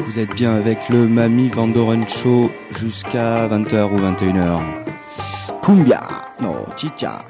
Vous êtes bien avec le Mami Vandoren Show jusqu'à 20h ou 21h. Cumbia, no, chicha.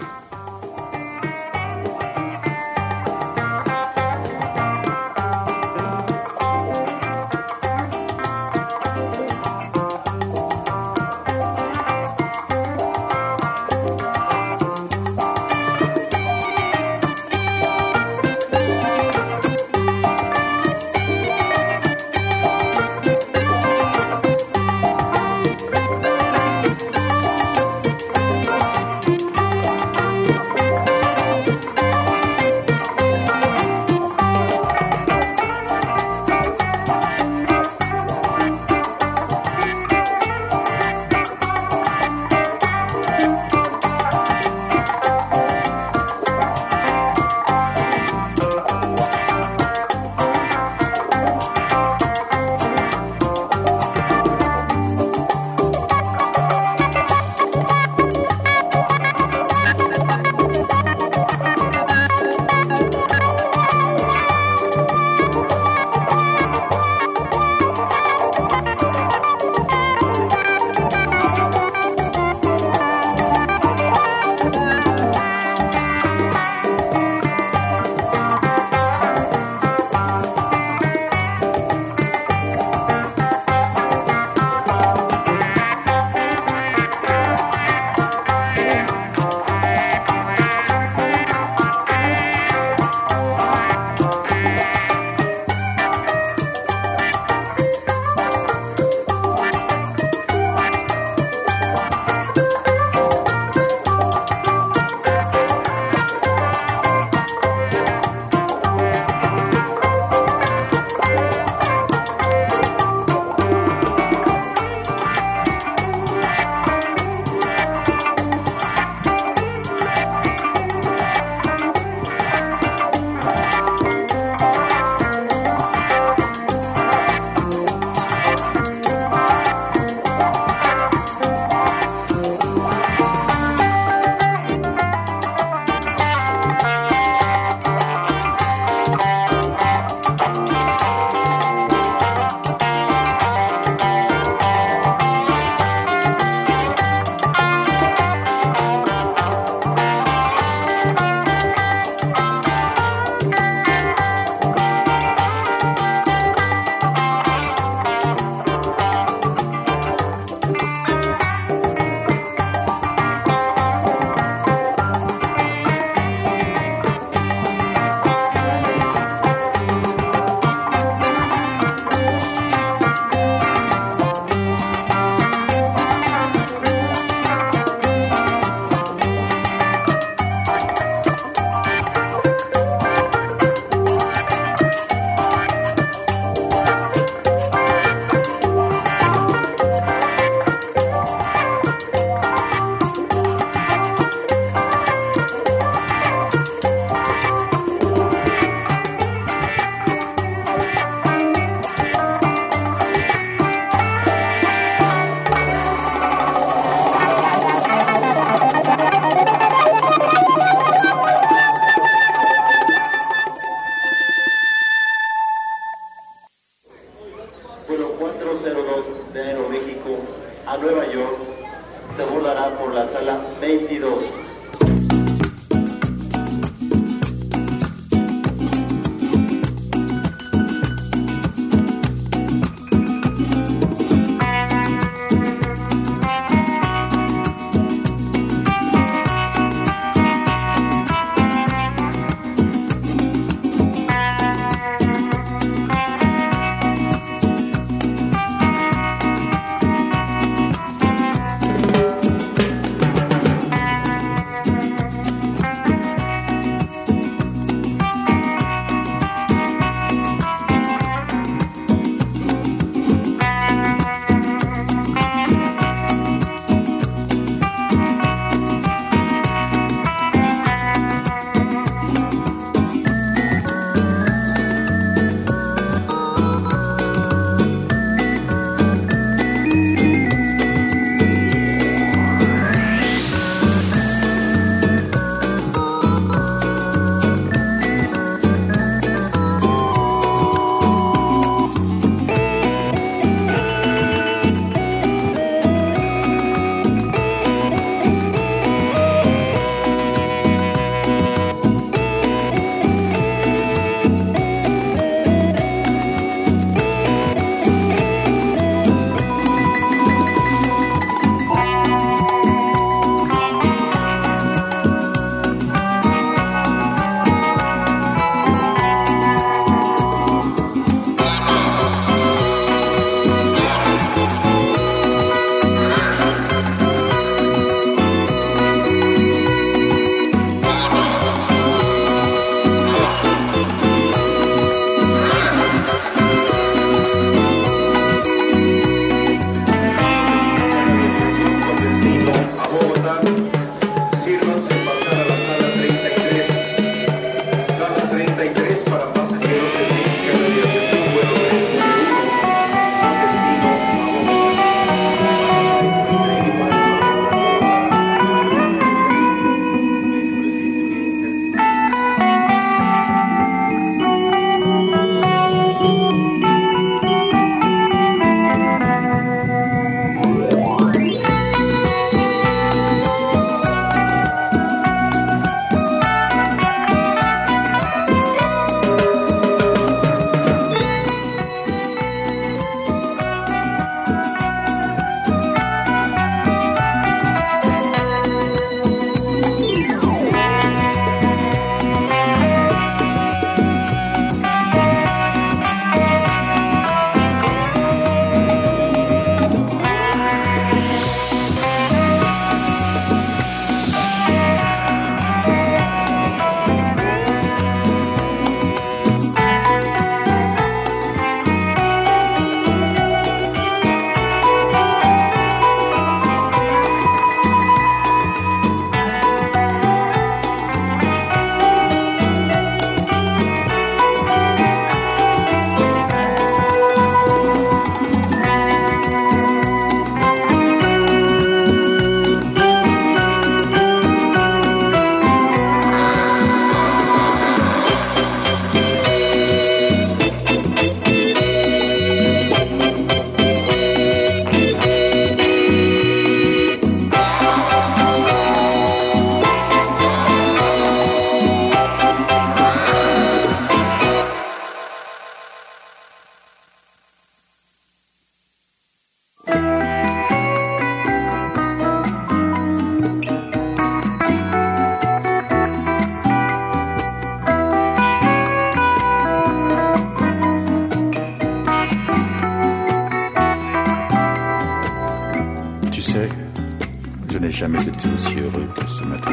jamais été aussi heureux que ce matin.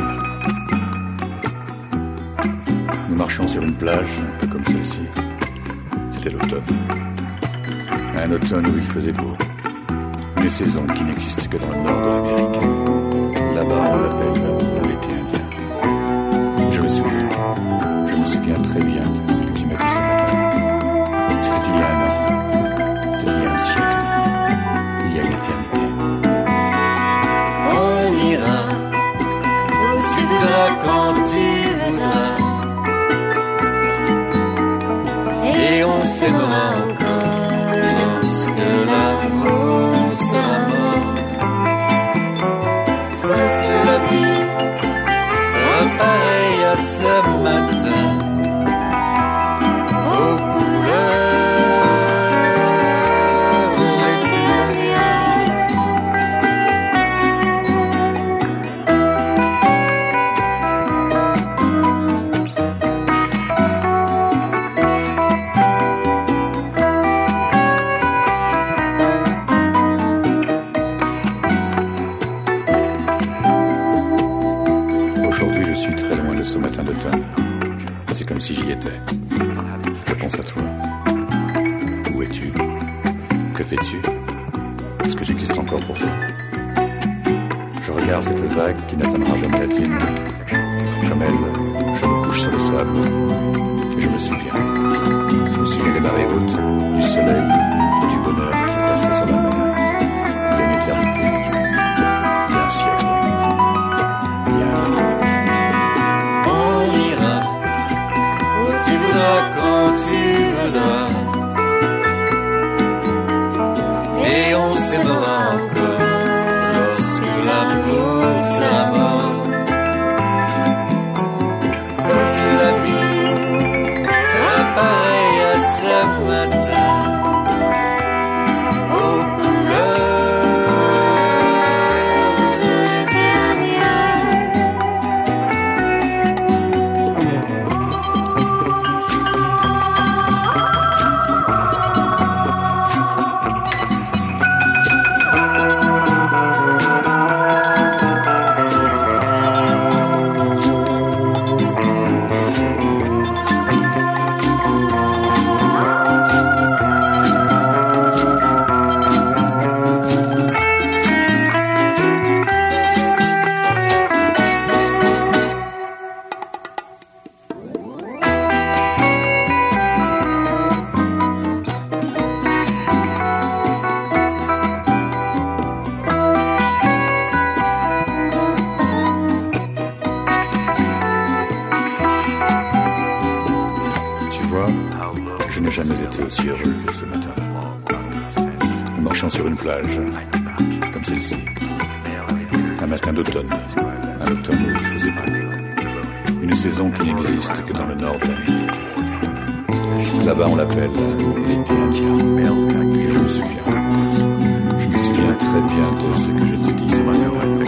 Nous marchions sur une plage, un peu comme celle-ci. C'était l'automne. Un automne où il faisait beau. Une saison qui n'existe que dans le nord de l'Amérique. qui n'existe que dans le nord de la Là-bas, on l'appelle l'été indien. Et je me souviens. Je me souviens très bien de ce que je te dis ce matin.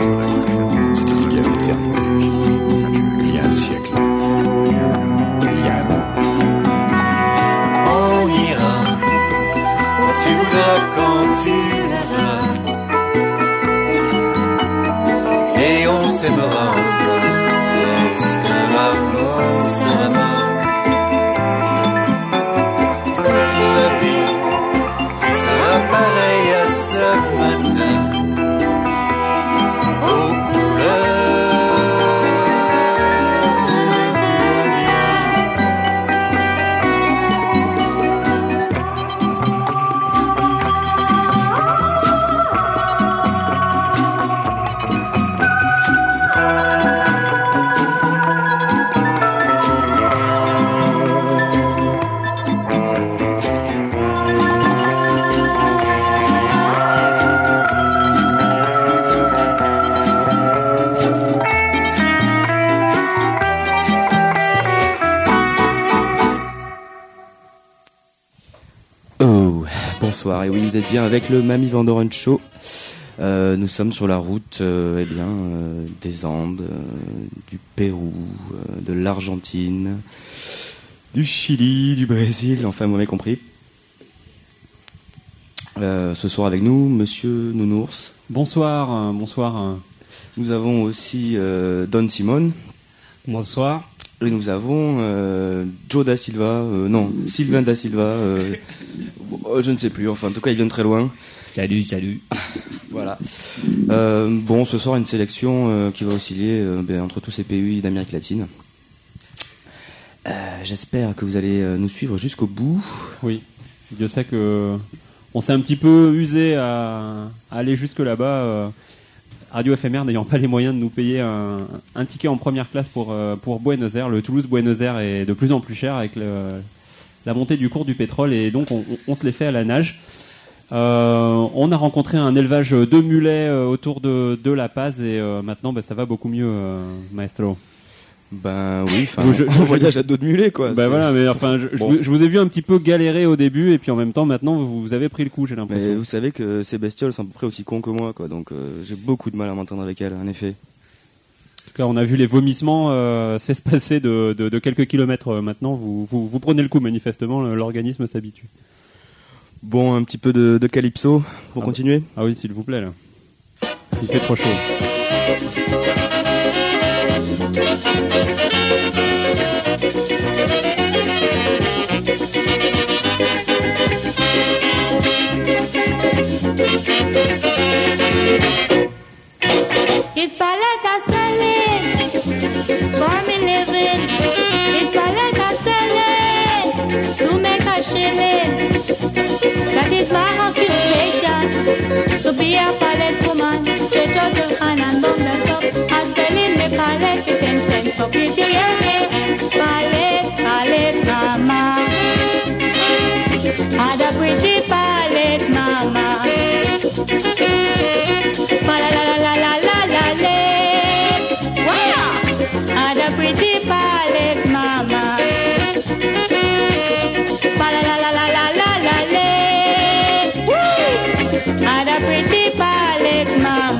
Oui, vous êtes bien avec le Mamie Vandoren Show. Euh, nous sommes sur la route euh, eh bien, euh, des Andes, euh, du Pérou, euh, de l'Argentine, du Chili, du Brésil, enfin, vous m'avez compris. Euh, ce soir avec nous, Monsieur Nounours. Bonsoir, euh, bonsoir. Nous avons aussi euh, Don Simone. Bonsoir. Et nous avons euh, Joe da Silva, euh, non, Sylvain da Silva, je ne sais plus, enfin en tout cas il vient de très loin. Salut, salut. Voilà. Euh, bon, ce soir une sélection euh, qui va osciller euh, ben, entre tous ces pays d'Amérique latine. Euh, J'espère que vous allez euh, nous suivre jusqu'au bout. Oui, Dieu sait que on s'est un petit peu usé à, à aller jusque là-bas. euh, Radio FMR n'ayant pas les moyens de nous payer un, un ticket en première classe pour, euh, pour Buenos Aires. Le Toulouse-Buenos Aires est de plus en plus cher avec le- la montée du cours du pétrole et donc on, on- on se les fait à la nage. Euh, on a rencontré un élevage de mulets euh, autour de, de La Paz et euh, maintenant ben, ça va beaucoup mieux, euh, maestro. Ben oui, enfin, on voyage à dos de mulet quoi. Ben voilà, mais enfin, je, Bon. vous- je vous ai vu un petit peu galérer au début et puis en même temps maintenant vous, vous avez pris le coup, j'ai l'impression. Mais vous savez que ces bestioles sont à peu près aussi cons que moi quoi, donc euh, j'ai beaucoup de mal à m'entendre avec elles, en effet. En tout cas, on a vu les vomissements euh, s'espacer de, de, de quelques kilomètres euh, maintenant. Vous, vous, vous prenez le coup, manifestement, l'organisme s'habitue. Bon, un petit peu de, de calypso pour Ah continuer. Ah oui, s'il vous plaît, là. Il fait trop chaud. It's Pretty palette, mama. A pretty palette, mama. A pretty mama.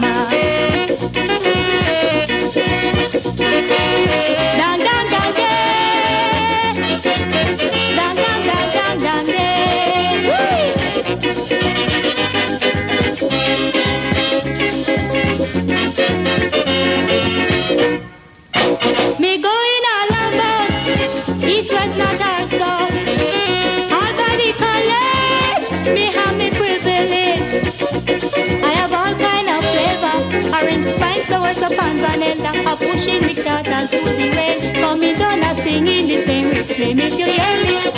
Make it, make it, it,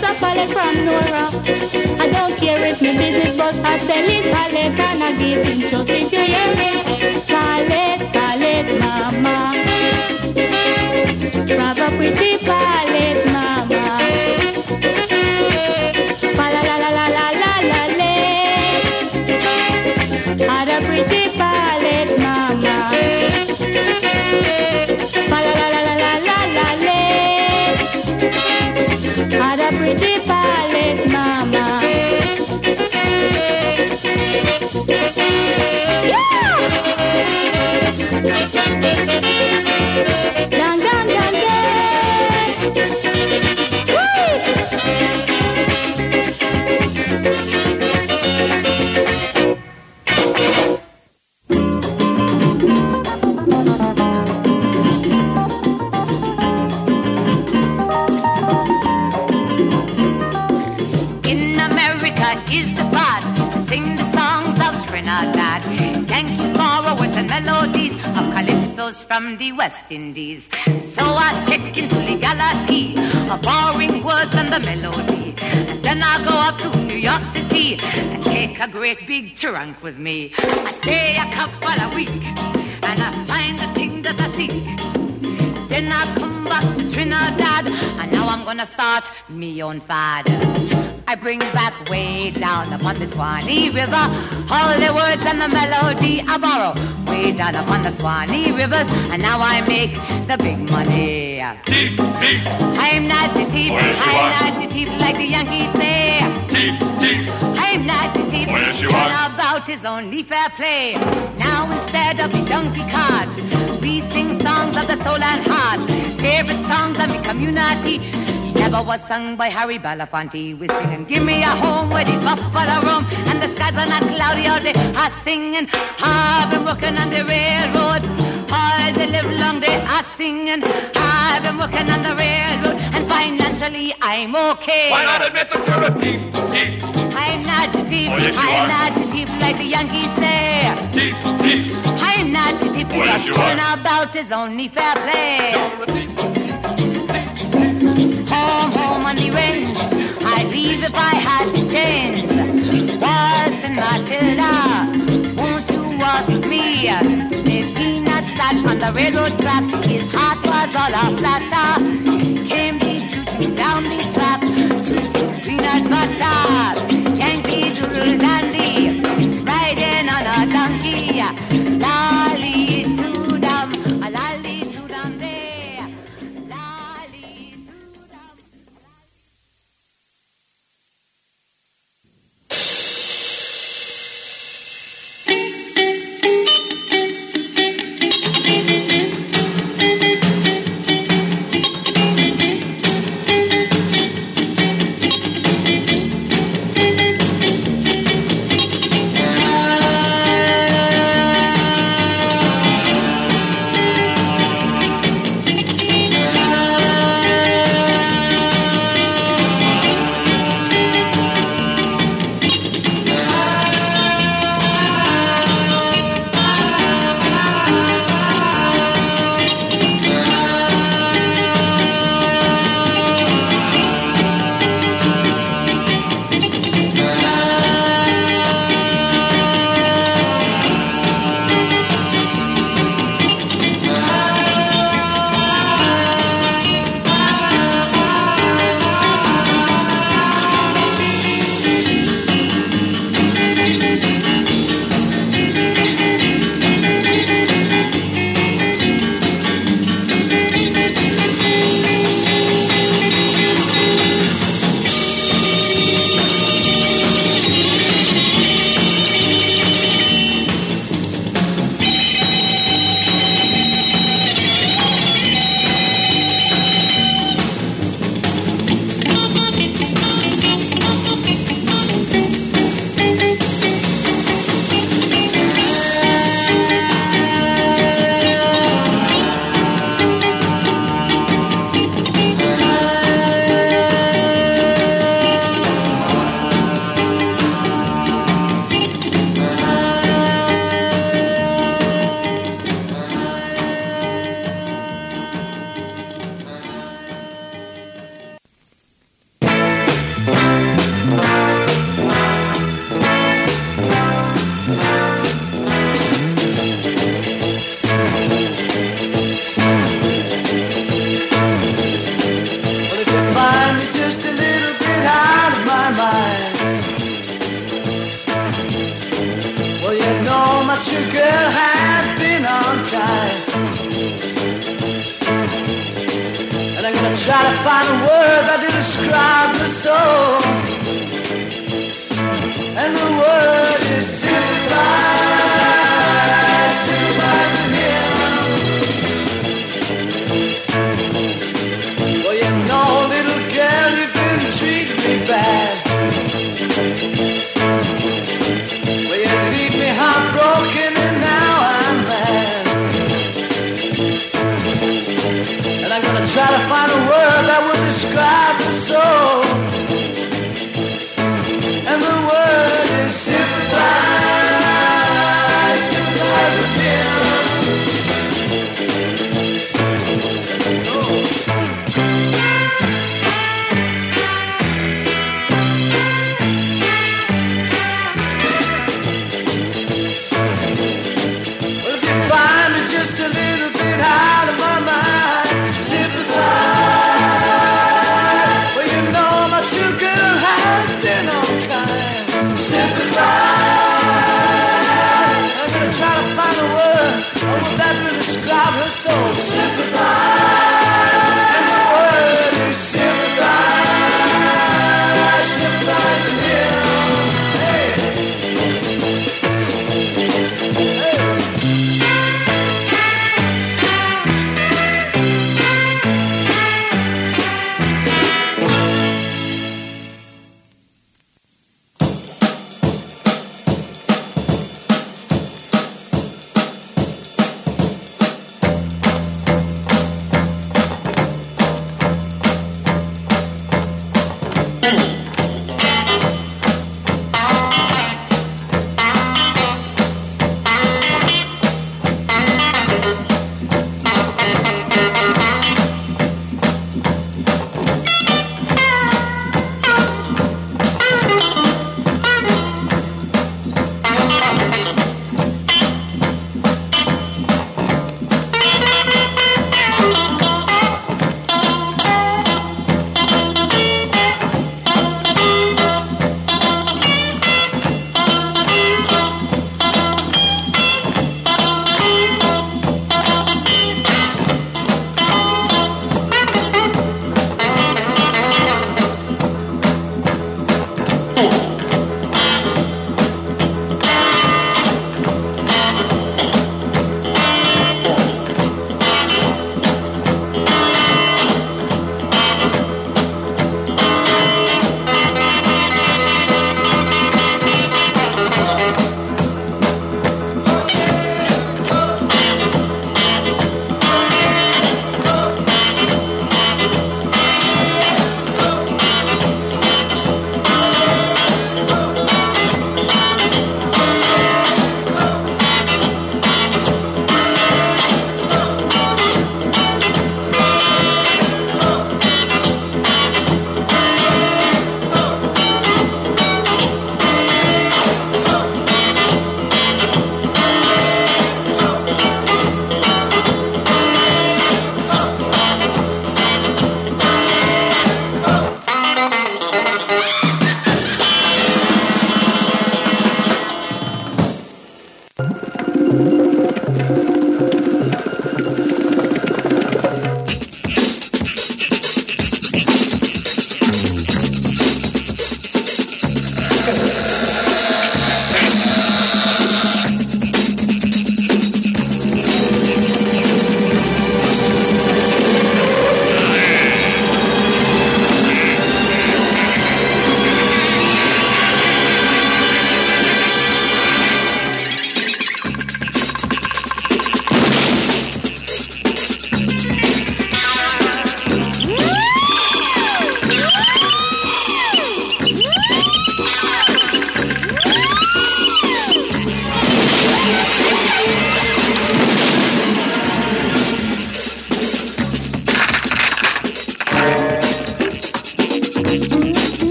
just a palette from Nora. I don't care if my business, but I sell it palette and I give him just if you hear me. Palette, palette, mama. Grab a pretty palette, mama. A pretty palette, mama. From the West Indies. So I check into legality of borrowing words and the melody. And then I go up to New York City and take a great big trunk with me. I stay a couple of weeks and I find the thing that I seek. Then I come back to Trinidad, and now I'm gonna start me own fad. I bring back way down upon the Swanee River all the words and the melody I borrow way down upon the Swanee rivers, and now I make the big money. Thief, thief, I'm not the thief, you I'm not the thief like the Yankees say. thief, thief. I'm not the thief. You are. Turnabout is only fair play. Now instead of the donkey cards, we sing songs of the soul and heart. Favorite songs of the community. Was sung by Harry Belafonte. We singing, give me a home where the buffalo roam and the skies are not cloudy all day. I singing, I've been working on the railroad. All the live long day I singing, I've been working on the railroad and financially I'm okay. Why not admit that you're a thief, thief, I'm not thief. Oh, yes, I'm are. not thief like the Yankees say. Deep, deep. I'm not thief. Oh, yes, because you are. turnabout is only fair play. Home, home on the range. I'd leave if I had the change. Waltz and Matilda, won't you waltz with me? If Peanut sat on the railroad track, his heart was all a flutter. Came the choo-choo down the track, choo-choo peanut butter. Yankee doodle dandy,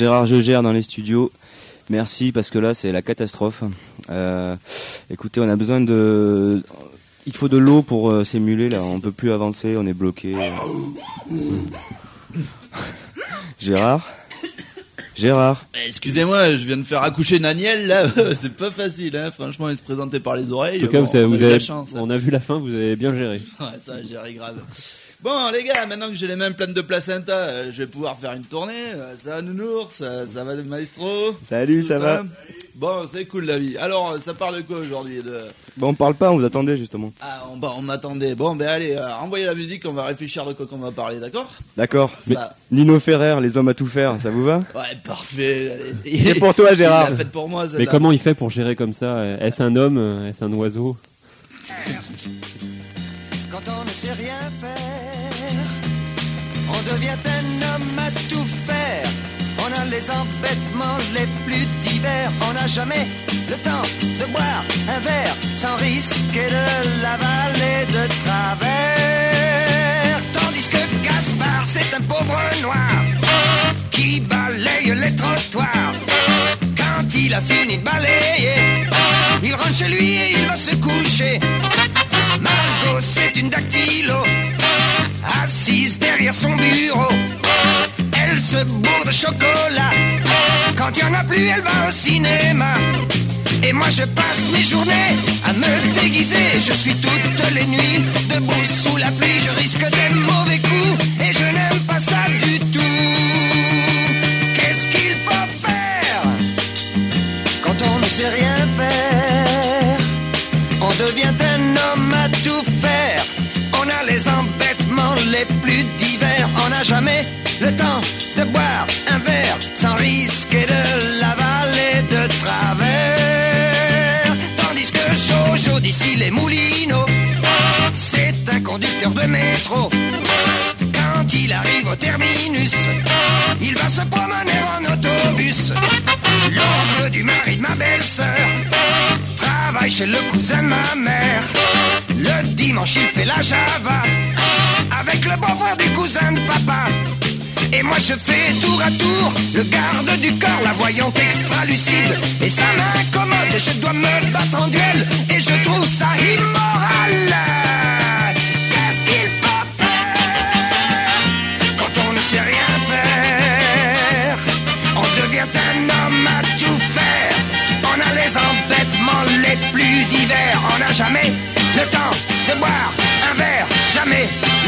Gérard Jeugère dans les studios. Merci parce que là c'est la catastrophe. Euh, écoutez, on a besoin de, il faut de l'eau pour euh, s'émuler là. On peut plus avancer, on est bloqué. Gérard, Gérard? Eh, Excusez-moi, je viens de faire accoucher Daniel là, c'est pas facile, hein. franchement, il se présentait par les oreilles. En tout cas, Bon, vous avez, on a vous eu la chance. on a vu la fin, vous avez bien géré. Ouais, ça, j'ai ri grave. Bon, les gars, maintenant que j'ai les mains pleines de placenta, euh, je vais pouvoir faire une tournée. Euh, Ça va, Nounours? Ça, ça va, maestro? Salut, Tout ça va? Bon, c'est cool la vie. Alors, euh, ça parle de quoi aujourd'hui de... Bon, on parle pas, on vous attendait justement. Ah, on, bah, on m'attendait. Bon, ben allez, euh, envoyez la musique, on va réfléchir de quoi qu'on va parler, d'accord? D'accord. Ça. Nino Ferrer, les hommes à tout faire, ça vous va? Ouais, parfait. allez. C'est pour toi, Gérard. Il pour moi, Mais comment il fait pour gérer comme ça? Est-ce un homme? Est-ce un oiseau? Quand on ne sait rien faire, devient un homme à tout faire. On a les embêtements les plus divers. On n'a jamais le temps de boire un verre sans risquer de l'avaler de travers. Tandis que Gaspard, c'est un pauvre noir qui balaye les trottoirs. Quand il a fini de balayer, il rentre chez lui et il va se coucher. Margot, c'est une dactylo, assise derrière son bureau. Elle se bourre de chocolat. Quand il n'y en a plus, elle va au cinéma. Et moi, je passe mes journées à me déguiser. Je suis toutes les nuits debout sous la pluie. Je risque des mauvais coups et je n'aime pas ça jamais le temps de boire un verre sans risquer de l'avaler de travers. Tandis que Jojo d'ici les Moulineaux, c'est un conducteur de métro. Quand il arrive au terminus, il va se promener en autobus. L'oncle du mari de ma belle-sœur travaille chez le cousin de ma mère. Le dimanche, il fait la java avec le beau-frère du cousin de papa. Et moi je fais tour à tour le garde du corps, la voyante extra lucide. Et ça m'incommode, je dois me battre en duel. Et je trouve ça immoral.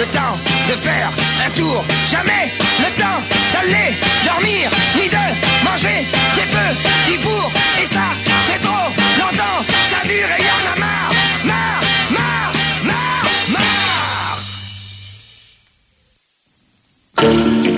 Le temps de faire un tour, jamais le temps d'aller dormir, ni de manger des petits fours. Et ça fait trop longtemps, ça dure et y en a marre, marre, marre, marre, marre.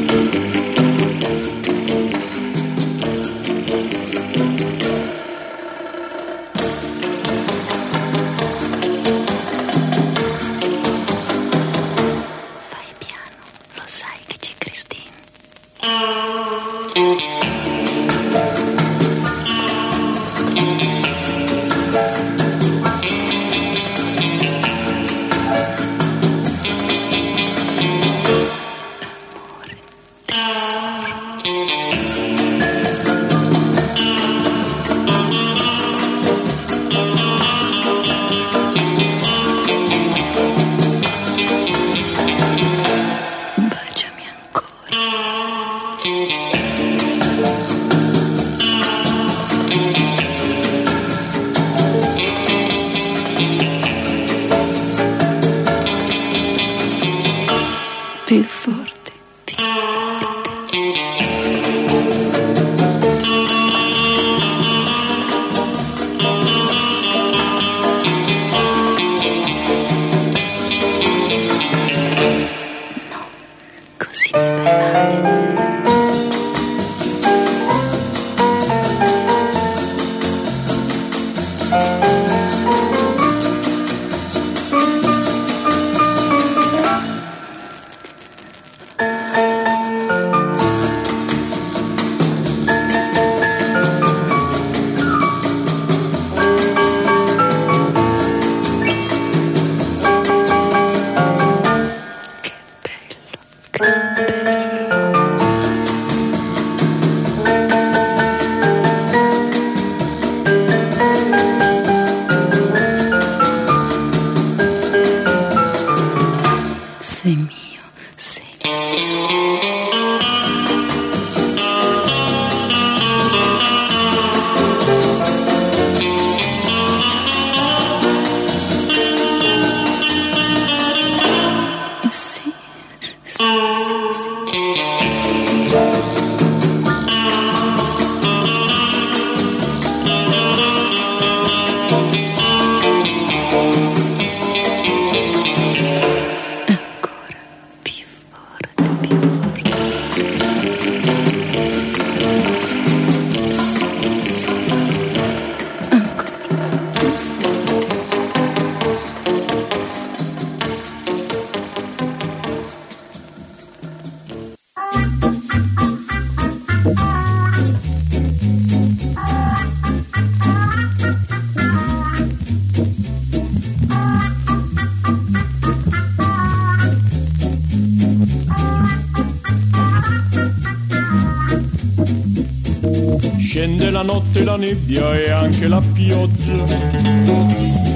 Nebbia e anche la pioggia.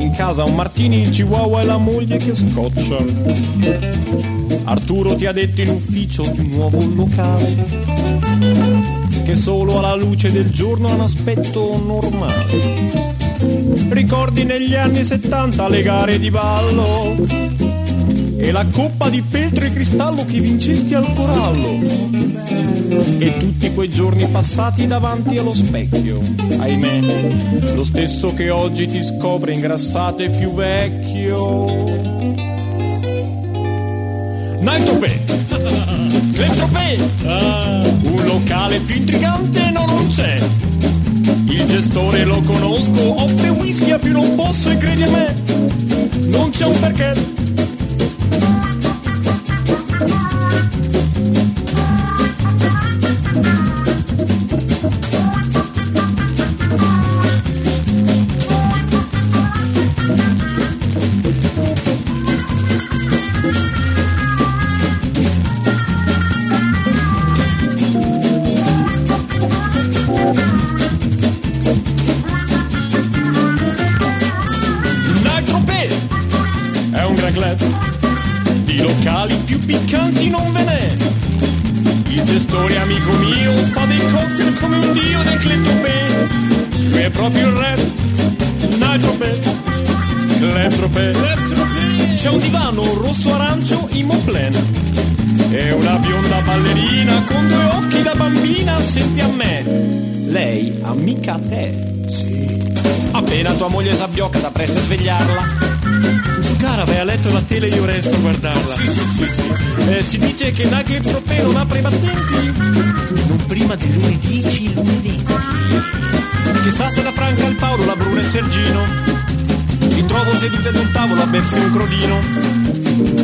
In casa un martini, il chihuahua e la moglie che scoccia. Arturo ti ha detto in ufficio di un nuovo locale che solo alla luce del giorno ha un aspetto normale. Ricordi negli anni 70 le gare di ballo e la coppa di peltro e cristallo che vincesti al corallo e tutti quei giorni passati davanti allo specchio. Ahimè lo stesso che oggi ti scopre ingrassato e più vecchio. Naitopè Clentropè un locale più intrigante no non c'è. Il gestore lo conosco offre whisky a più non posso e credi a me non c'è un perché bersi un crodino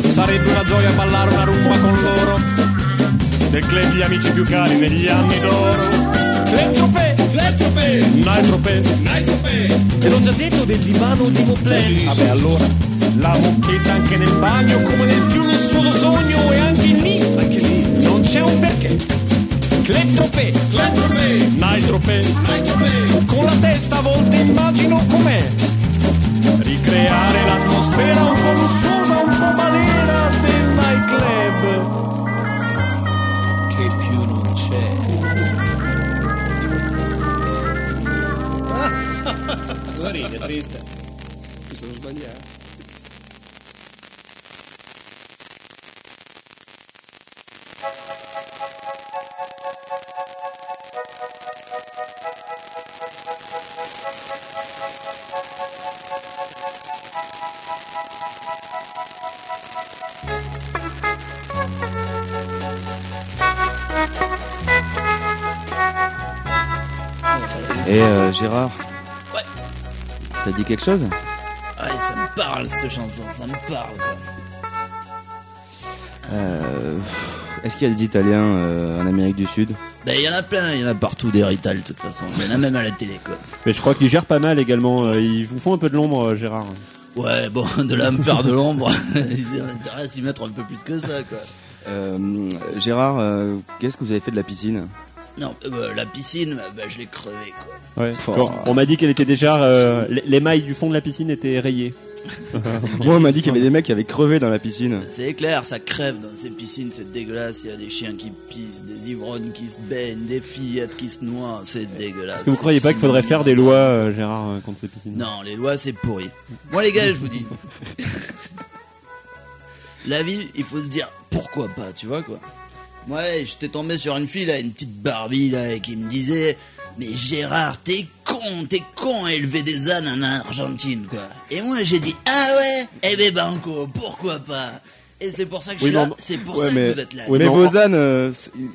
sarebbe una gioia ballare una rumba con loro. Del club gli amici più cari negli anni d'oro. Clentropè, Clentropè, Nitropè, Nitropè Te l'ho già detto del divano di Moplen sì, Vabbè sì, allora La moquetta anche nel bagno come nel più lussuoso sogno E anche lì, anche lì Non c'è un perché. Clentropè, Clentropè, Nitropè, Nitropè Con la testa a volte immagino com'è Ricreare l'atmosfera un po' lussuosa, un po' balena del nightclub Che più non c'è Cosa ride, triste? Mi sono sbagliato. Et euh, Gérard Ça dit quelque chose? Ouais, ça me parle cette chanson, ça me parle quoi. Euh, Est-ce qu'il y a des Italiens euh, en Amérique du Sud? Ben, il y en a plein, il y en a partout des Rital de toute façon. Il y en a même à la télé quoi. Mais je crois qu'ils gèrent pas mal également. euh, Ils vous font un peu de l'ombre, Gérard. Ouais, bon, de là à me faire de l'ombre, il y a intérêt à s'y mettre un peu plus que ça quoi. Euh, Gérard, euh, qu'est-ce que vous avez fait de la piscine? Non, euh, bah, la piscine, bah, je l'ai crevée quoi. Ouais. Fort. On m'a dit qu'elle était déjà. euh, les, les mailles du fond de la piscine étaient rayées. Moi, on m'a dit qu'il y avait des mecs qui avaient crevé dans la piscine. C'est clair, ça crève dans ces piscines, c'est dégueulasse. Il y a des chiens qui pissent, des ivrognes qui se baignent, des fillettes qui se noient, c'est dégueulasse. Est-ce que vous croyez pas qu'il faudrait faire des lois, euh, Gérard, euh, contre ces piscines? Non, les lois c'est pourri. Moi les gars, je vous dis. La vie, il faut se dire pourquoi pas, tu vois quoi. Ouais, j'étais tombé sur une fille là, une petite Barbie là, et qui me disait Mais Gérard, t'es con, t'es con à élever des ânes en Argentine quoi. Et moi j'ai dit Ah ouais? Eh ben banco, pourquoi pas? Et c'est pour ça que je Oui, suis là, c'est pour Ouais, ça mais, que vous êtes là. mais mais vos ânes, euh,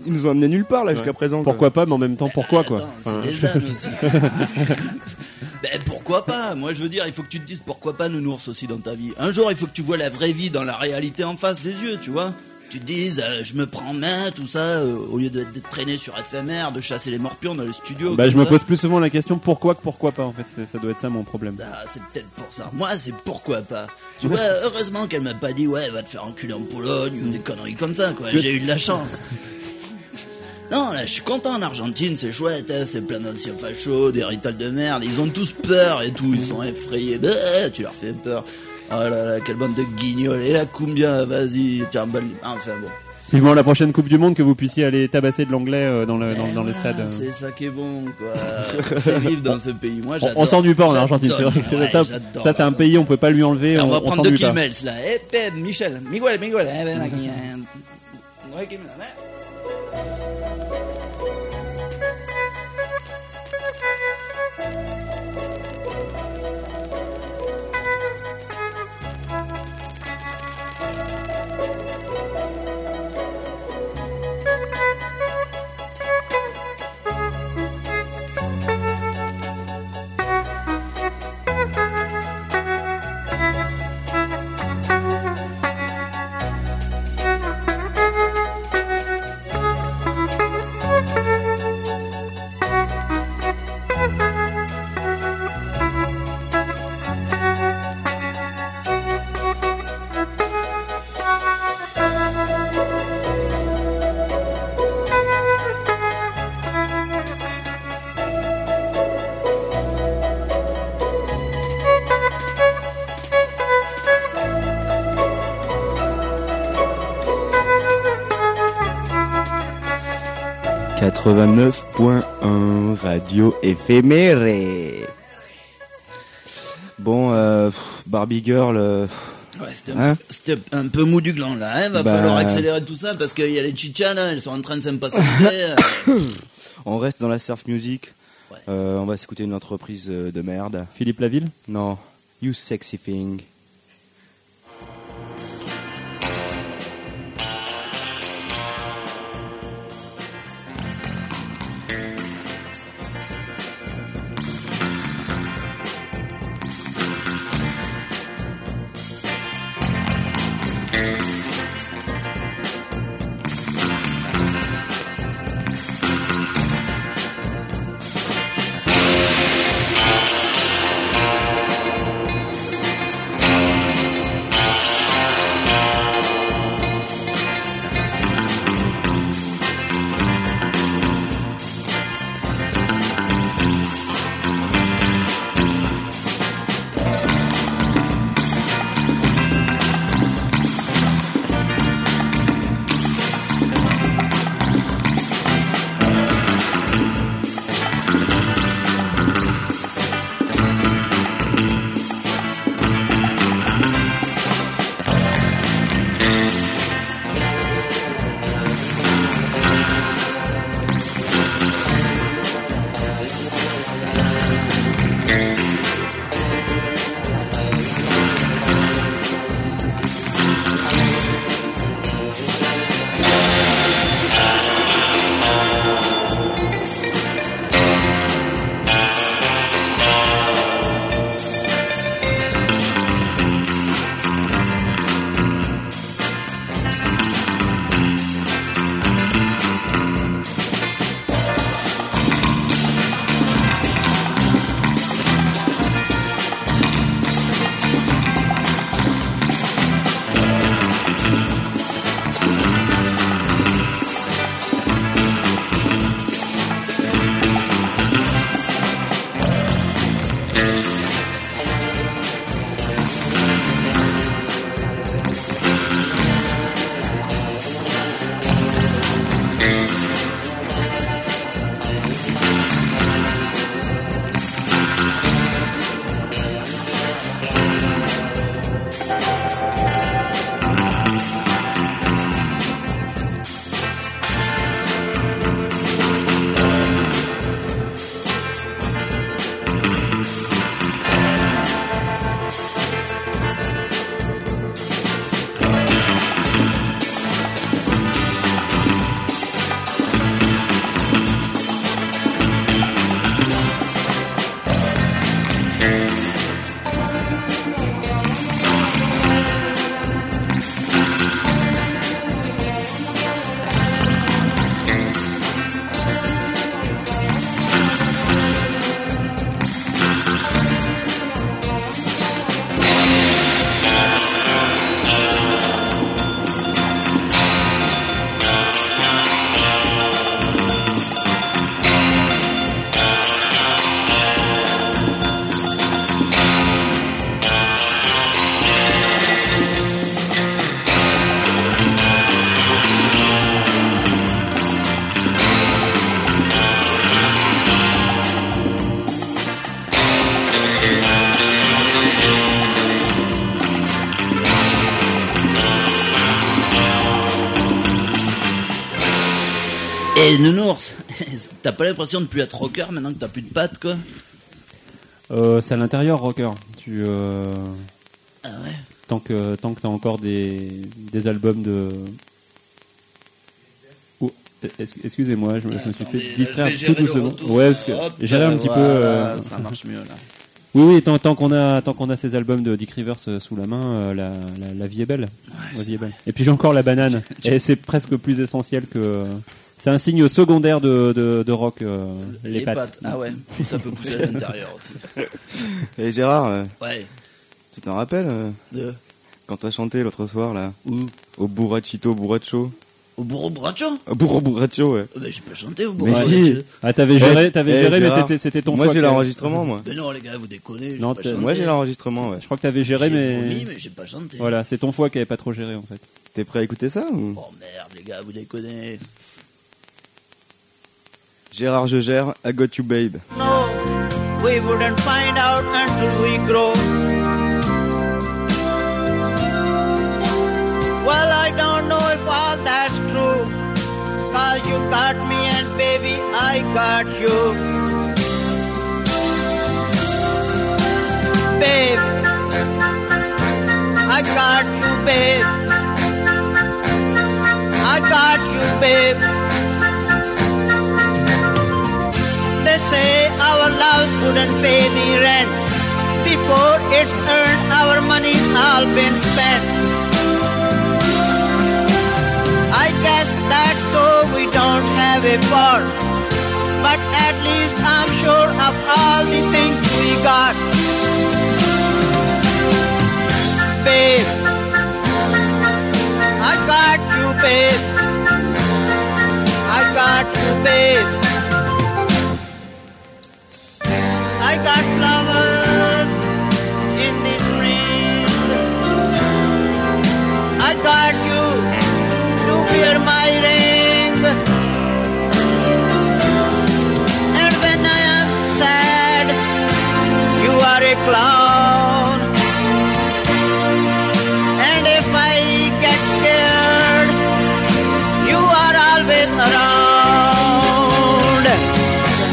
ils nous ont amenés nulle part là jusqu'à présent. quoi. Pourquoi pas, mais en même temps, pourquoi quoi? Attends, Enfin, c'est les ânes aussi. ben pourquoi pas? Moi je veux dire, il faut que tu te dises pourquoi pas nounours aussi dans ta vie. Un jour, il faut que tu vois la vraie vie dans la réalité en face des yeux, tu vois? Tu te dises, euh, je me prends main, tout ça, euh, au lieu de, de traîner sur FMR, de chasser les morpions dans le studio. Bah, je me ça. pose plus souvent la question pourquoi que pourquoi pas en fait. Ça doit être ça mon problème. Ah, c'est peut-être pour ça. Moi, c'est pourquoi pas. Tu vois, heureusement qu'elle m'a pas dit, ouais, va te faire enculer en Pologne ou des conneries comme ça, quoi. J'ai eu de la chance. Non, là, je suis content en Argentine, c'est chouette, hein, c'est plein d'anciens fachos, des ritals de merde, ils ont tous peur et tout, ils sont effrayés. Bah, tu leur fais peur. Oh là là, quelle bande de guignols. Et la cumbia, vas-y, tiens. Enfin bon. Vivement la prochaine Coupe du Monde que vous puissiez aller tabasser de l'anglais euh, dans le dans, dans les stades. Ah, c'est ça qui est bon, quoi. c'est vivre dans ce pays. Moi, On, j'adore. on s'ennuie pas en Argentine, c'est vrai. que Ouais, ça, ça, c'est un pays, on peut pas lui enlever. On, on, va prendre deux. Kilmels là. Eh, Michel, Miguel, Miguel, eh, ven 89.1 Radio éphémérée. Bon, euh, Barbie Girl, euh, Ouais, c'était un, Hein c'était un peu mou du gland là, hein. Va Bah. falloir accélérer tout ça parce qu'il y a les chichas là, elles sont en train de s'impacienter. on reste dans la surf music. Euh, on va s'écouter une entreprise de merde. Philippe Laville? Non, You Sexy Thing. Nounours, t'as pas l'impression de plus être rocker maintenant que t'as plus de pattes, quoi Euh, c'est à l'intérieur, rocker. Tu, euh, Ah ouais tant que tant que t'as encore des, des albums de. Oh, Excusez-moi, je, me- je me suis fait distraire tout doucement. Ouais, parce que gérer un petit peu. euh, Ça marche mieux, là. Oui, oui, tant, tant qu'on a, tant qu'on a ces albums de Dick Rivers euh, sous la main, euh, la, la, la vie est belle. la vie est belle. Et puis j'ai encore la banane. Et c'est presque plus essentiel que. C'est un signe secondaire de, de, de rock, euh, les, pattes. Ah ouais, ça peut pousser à l'intérieur aussi. Et Gérard, euh, Ouais. tu t'en rappelles euh, De quand t'as chanté l'autre soir là Où Au Burrachito Burracho Au bourreau Bracho Au Burro Burracho, ouais. Oh, ben, j'ai pas chanté au bourreau Mais Bracho. si Ah, t'avais géré, Eh, t'avais eh, géré, mais Gérard, c'était, c'était ton Moi foie j'ai l'enregistrement, moi. Ben non, les gars, vous déconnez. j'ai Non, pas t'es- chanté. Moi j'ai l'enregistrement, ouais. Je crois que t'avais géré, J'ai mais. vomi, mais j'ai pas chanté. Voilà, c'est ton foie qui avait pas trop géré en fait. T'es prêt à écouter ça ou Oh merde, les gars, vous déconnez. Gérard Gegère, I got you babe. No, we wouldn't find out until we grow. Well, I don't know if all that's true. Cause you got me and baby, I got you. Babe, I got you, babe. I got you, babe. Our love wouldn't pay the rent. Before it's earned, our money's all been spent. I guess that's so we don't have a bar. But at least I'm sure of all the things we got. Babe, I got you, babe. I got you, babe. Are a clown. And if I get scared, you are always around.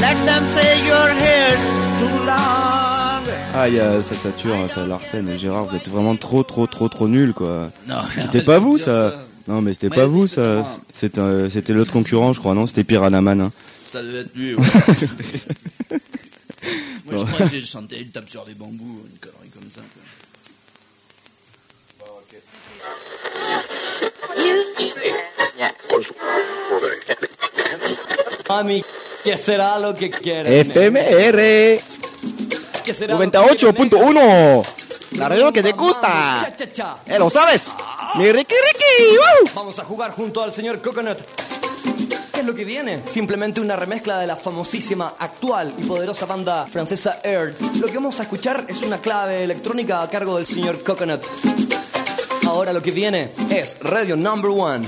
Let them say you're here too long. Ah, il y a ça sature, ça Larsen et Gérard, vous êtes vraiment trop trop trop trop nuls quoi. C'était pas vous ça. Non mais c'était Ouais, pas vous c'était ça. C'était euh, l'autre concurrent je crois non? C'était Piranha Man. hein. Ça devait être lui, ouais. Moi, je crois que j'ai chanté Il tape sur les bambous, une connerie comme ça. quoi. Mami, ¿qué será lo que quiere? FMR ¿Qué será lo que quiere, 98.1 La radio que te gusta. Eh, lo sabes. Mi Ricky Ricky. ¡Woo! Vamos a jugar junto al señor Coconut. ¿Qué es lo que viene? Simplemente una remezcla de la famosísima, actual y poderosa banda francesa Air. Lo que vamos a escuchar es una clave electrónica a cargo del señor Coconut. Ahora lo que viene es Radio Number One.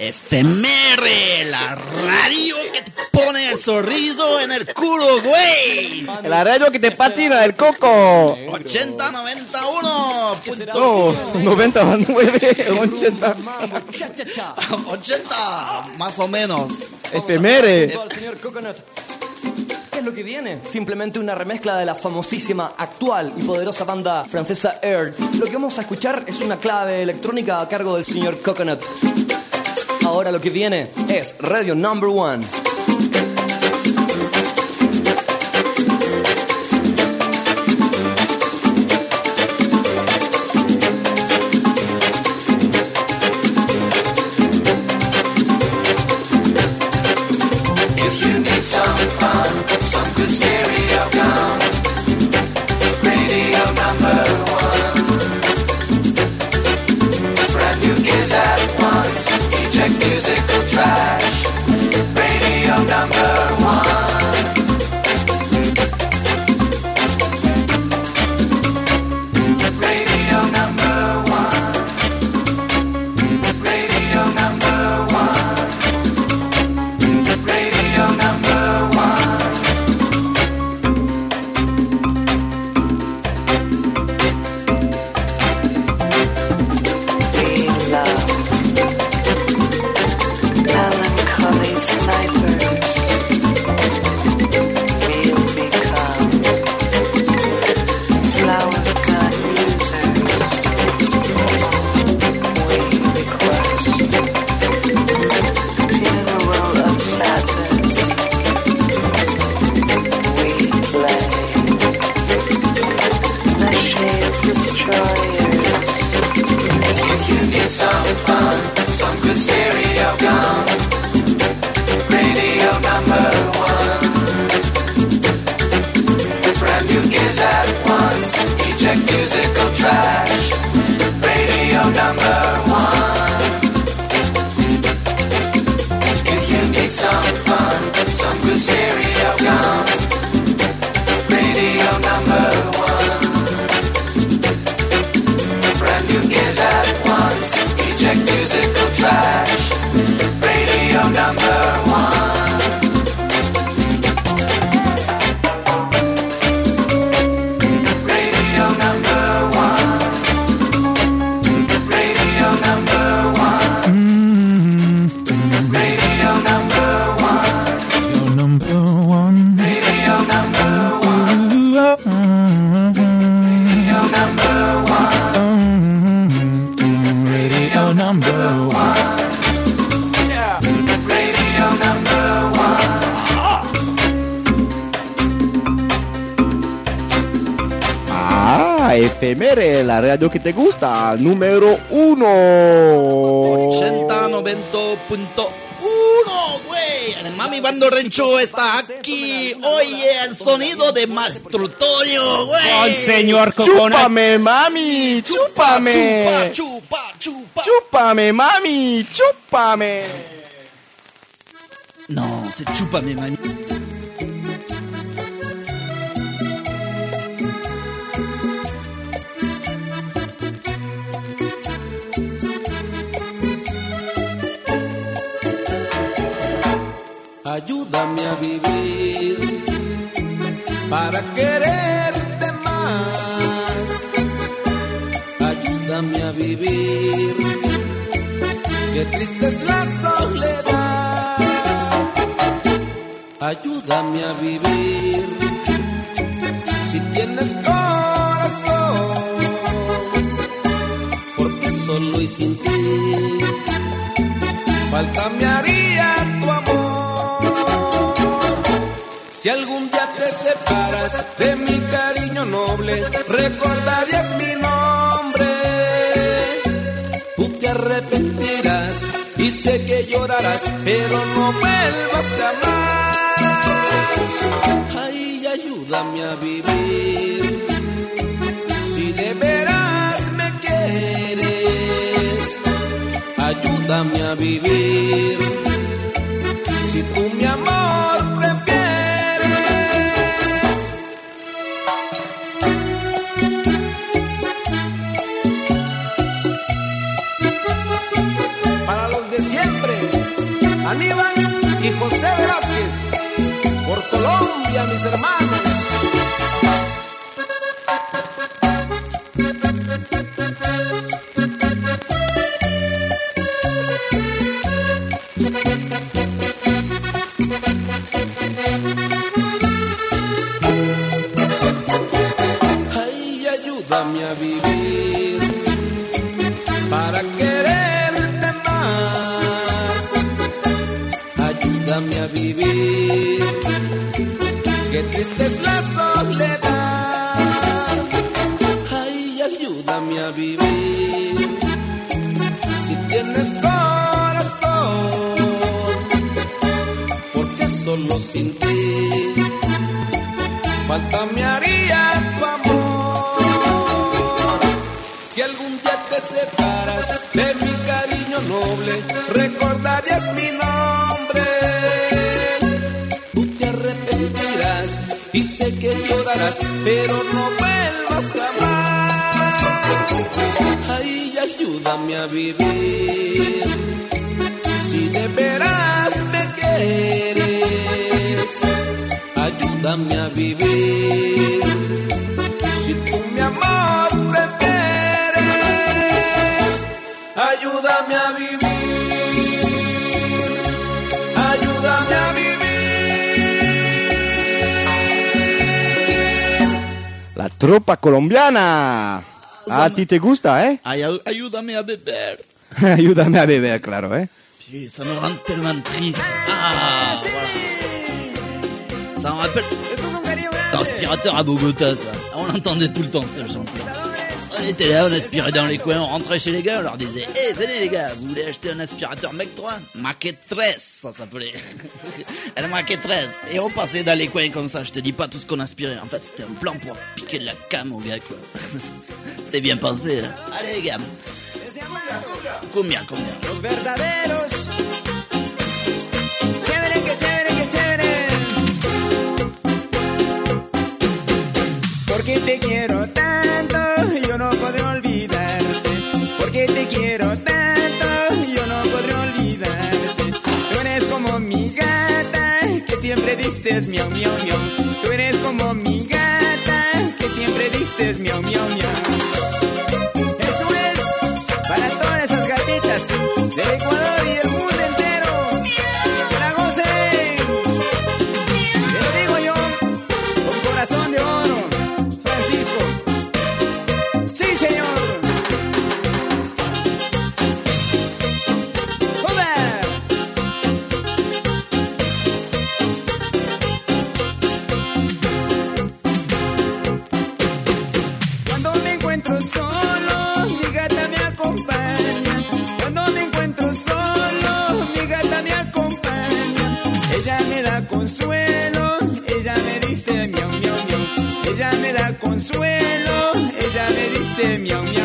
Efemere, la radio que te pone el sorriso en el culo, güey. La radio que te patina el coco. 80 91 Oh, 99, 80. 80 más o menos. Coconut. ¿Qué es lo que viene? Simplemente una remezcla de la famosísima, actual y poderosa banda francesa Air. Lo que vamos a escuchar es una clave electrónica a cargo del señor Coconut. Ahora lo que viene es Radio Number One. que te gusta. Número 1. 8090.1, güey. El mami bando rencho está aquí. Oye, el sonido de Mastrutorio, güey. Con señor Coconut. Chúpame, mami. Chúpame. Chupa, chupa, chupa. Chúpame, mami. Chúpame. No, se chúpame, mami. vuelvas jamás. Ay, ayúdame a vivir. Si de veras me quieres, ayúdame a vivir. Colombia, mis hermanos. colombiana. A ti te gusta, ¿eh? Ay, ayúdame a beber. ayúdame a beber, claro, ¿eh? Puis, ça me rend tellement triste. Ah, voilà. Ça me rappelle. L'aspirateur à Bogota, ça. On l'entendait tout le temps, cette chanson. On était là, on aspirait dans les coins, on rentrait chez les gars, on leur disait Eh, venez les gars, vous voulez acheter un aspirateur Mec 3 Maquette 13, ça s'appelait. Maquette 13. Et on passait dans les coins comme ça, je te dis pas tout ce qu'on aspirait. En fait, c'était un plan pour piquer de la cam aux gars, quoi. C'était bien pensé. hein. Allez les gars. Combien, combien? Los verdaderos. Te quiero Porque te quiero tanto, yo no podré olvidarte. Tú eres como mi gata, que siempre dices miau, miau, miau. Tú eres como mi gata, que siempre dices miau, miau, miau. Eso es para todas esas gatitas del Ecuador y el mundo Ella me da consuelo, ella me dice miau, miau,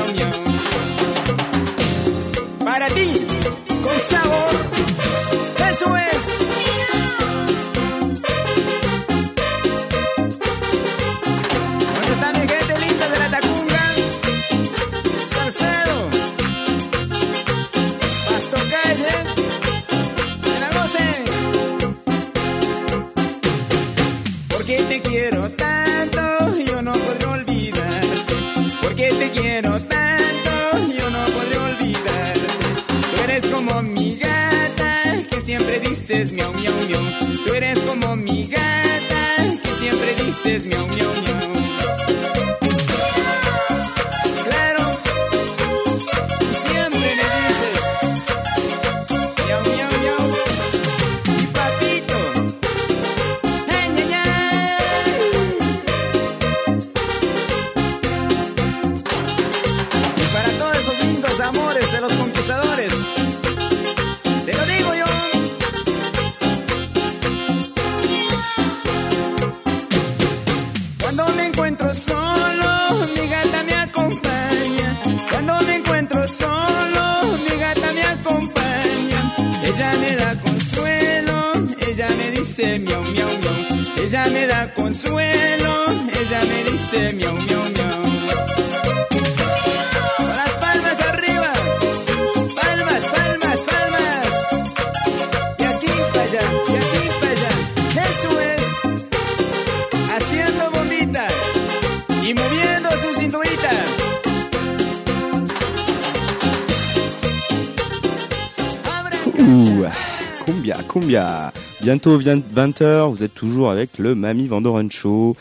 Bientôt 20h, vous êtes toujours avec le Mamie Vandoren Show.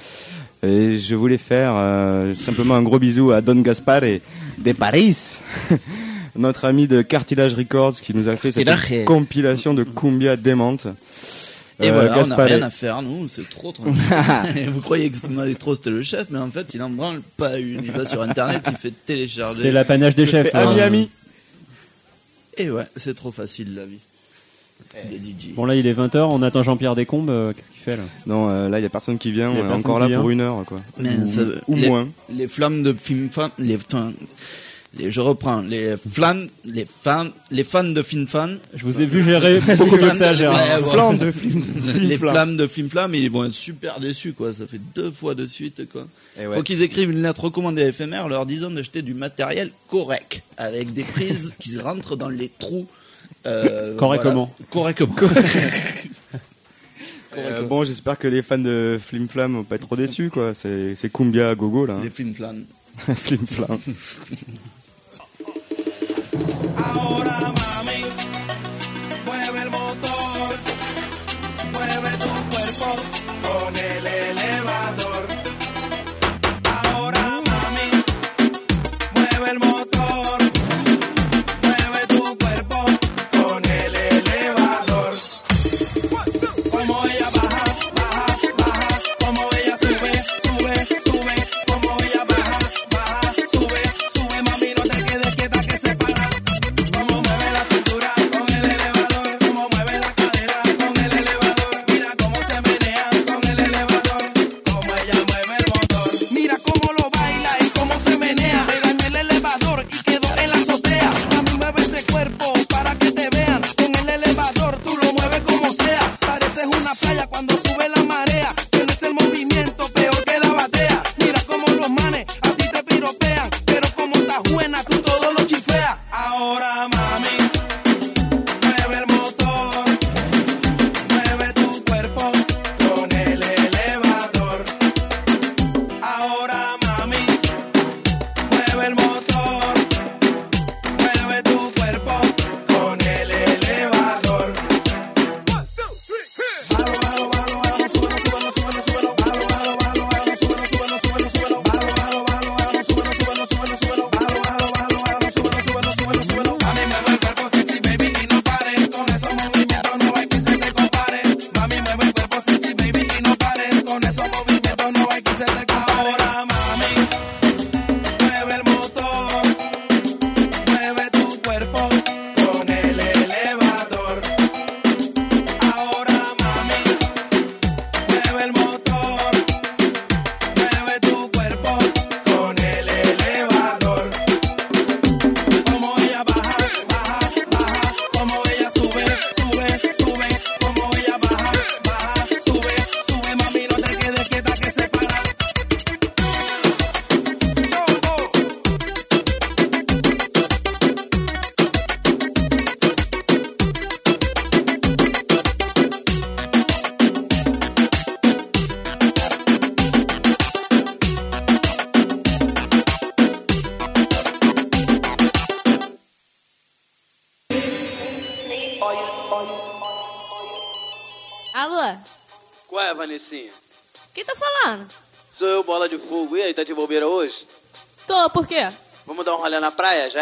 Et je voulais faire euh, simplement un gros bisou à Don Gaspare de Paris, notre ami de Cartilage Records qui nous a fait cette compilation de Cumbia démente. Et Euh, voilà, on n'a rien à faire, nous, c'est trop tranquille. Vous croyez que ce maestro c'était le chef, mais en fait, il en branle pas une. Il va sur internet, il fait télécharger. C'est l'apanage des Je chefs, hein. ami, ami. Et ouais, c'est trop facile la vie. Des DJ. Bon là il est 20h, on attend Jean-Pierre Descombes, euh, qu'est-ce qu'il fait là Non, euh, là il y a personne qui vient, y a on est personne encore qui là vient. pour une heure quoi. Mais ou ça- ou les, moins. Les flammes de film fan, les, enfin, les, je reprends, les flammes, les fans, les fans de film fan. Je vous ai vu gérer beaucoup mieux que ça, Gérard. Flammes de film- les flamme. flammes de film flamme, ils vont être super déçus quoi. Ça fait deux fois de suite quoi. Et ouais. Faut qu'ils écrivent une lettre recommandée à FMR leur disant d'acheter du matériel correct avec des prises qui rentrent dans les trous. Euh, Correctement. voilà. Correctement. Euh, bon, j'espère que les fans de Flim Flam vont pas être trop déçus quoi. C'est c'est Cumbia à gogo là. Les film flammes. Flim Flam.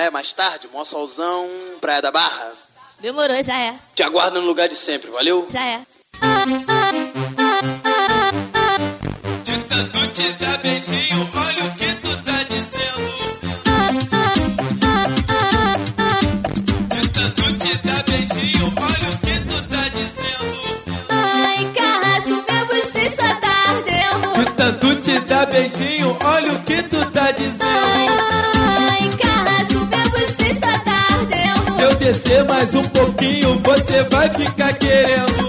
É mais tarde? Mó solzão, Praia da Barra? Demorou, já é. Te aguardo no lugar de sempre, valeu? Já é. De tanto te dar beijinho, olha o que tu tá dizendo. De tanto te dar beijinho, olha o que tu tá dizendo. Ai, carrasco, minha bochecha tá ardendo. De tanto te dar beijinho, olha o descer mais um pouquinho, você vai ficar querendo.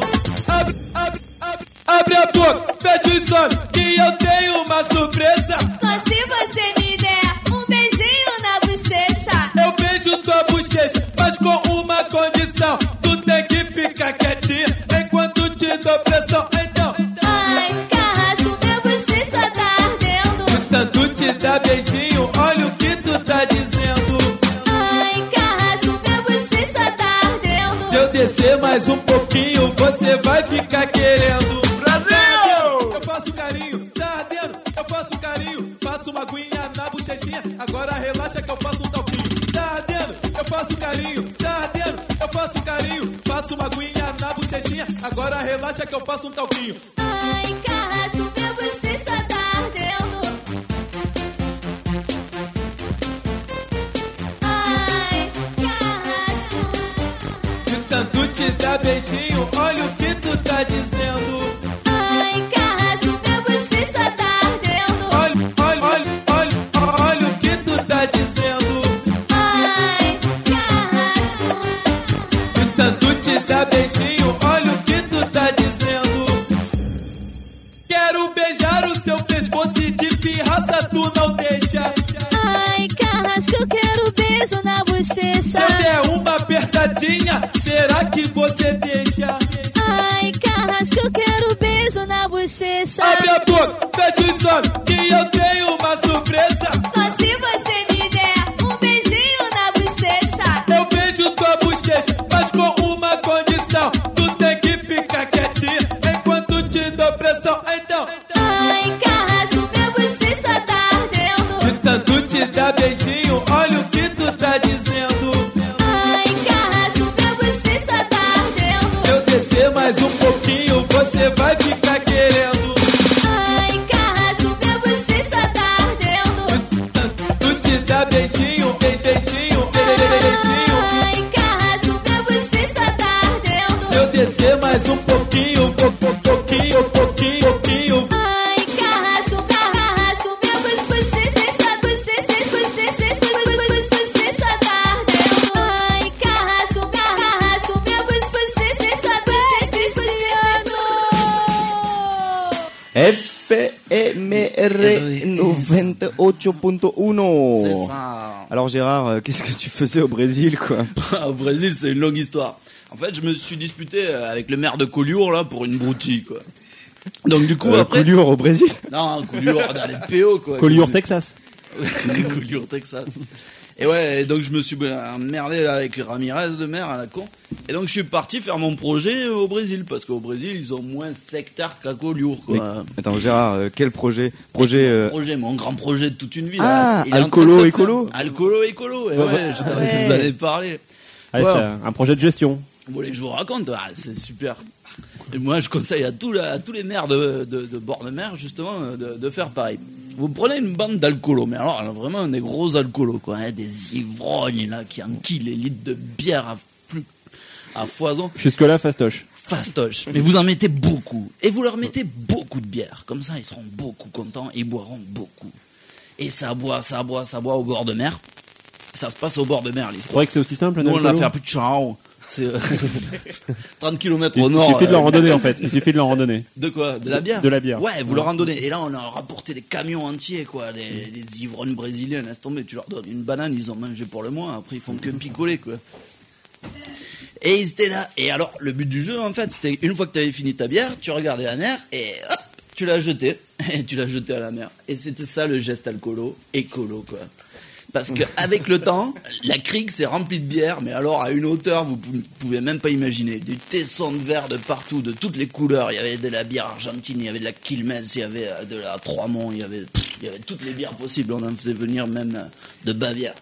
Beijo na bochecha. Se der uma apertadinha, será que você deixa? Ai, carrasco, eu quero beijo na bochecha. Abre a boca, fecha os olhos, que eu tenho 98.1. C'est ça. Alors Gérard, euh, qu'est-ce que tu faisais au Brésil quoi? Au Brésil, c'est une longue histoire. En fait, je me suis disputé euh, avec le maire de Collioure là pour une broutille quoi. Donc du coup Euh, après. Collioure au Brésil? Non, Collioure dans les PO quoi. Collioure, Texas. Collioure, Texas. Et ouais, et donc je me suis emmerdé là avec Ramirez, le maire à la con. Et donc je suis parti faire mon projet au Brésil parce qu'au Brésil ils ont moins de secteurs qu'à Collioure Mais- quoi. Attends Gérard, euh, quel projet Projet. euh, Projet, mon grand projet de toute une vie. Ah, là. De se écolo faire. Alcoolo, écolo. Et Ouais, je, ouais. je vous en ai parlé. Allez, Ouais. c'est un projet de gestion. Vous voulez que je vous raconte Ah, C'est super. Et moi, je conseille à tous, la- à tous les maires de, de, de bord de mer, justement, de, de faire pareil. Vous prenez une bande d'alcoolos, mais alors vraiment des gros alcoolos, quoi, hein, des ivrognes là qui enquillent les litres de bière à, plus, à foison. Jusque-là, fastoche. Fastoche. Mais vous en mettez beaucoup. Et vous leur mettez beaucoup de bière. Comme ça, ils seront beaucoup contents et ils boiront beaucoup. Et ça boit, ça boit, ça boit au bord de mer. Ça se passe au bord de mer, Tu l'histoire. croyais que c'est aussi simple, un Nous, on l'a alcoolo fait à plus de ciao. C'est euh, 30 km Il au nord. suffit de euh, leur randonner en fait. Il suffit de leur randonner. De quoi? De la bière? De la bière. Ouais, vous leur en donnez. Et là, on a rapporté des camions entiers, quoi. Les, les ivrognes brésiliens, laisse tomber. Tu leur donnes une banane, ils ont mangé pour le mois. Après, ils font que picoler, quoi. Et ils étaient là. Et alors, le but du jeu, en fait, c'était une fois que tu avais fini ta bière, tu regardais la mer et hop, tu l'as jeté. Et tu l'as jeté à la mer. Et c'était ça le geste alcoolo, écolo, quoi. Parce que avec le temps, la crique s'est remplie de bière, mais alors à une hauteur, vous pou- pouvez même pas imaginer. Des tessons de verre de partout, de toutes les couleurs. Il y avait de la bière argentine, il y avait de la Quilmes, il y avait euh, de la Trois-Monts, il y avait, pff, il y avait toutes les bières possibles. On en faisait venir même euh, de Bavière.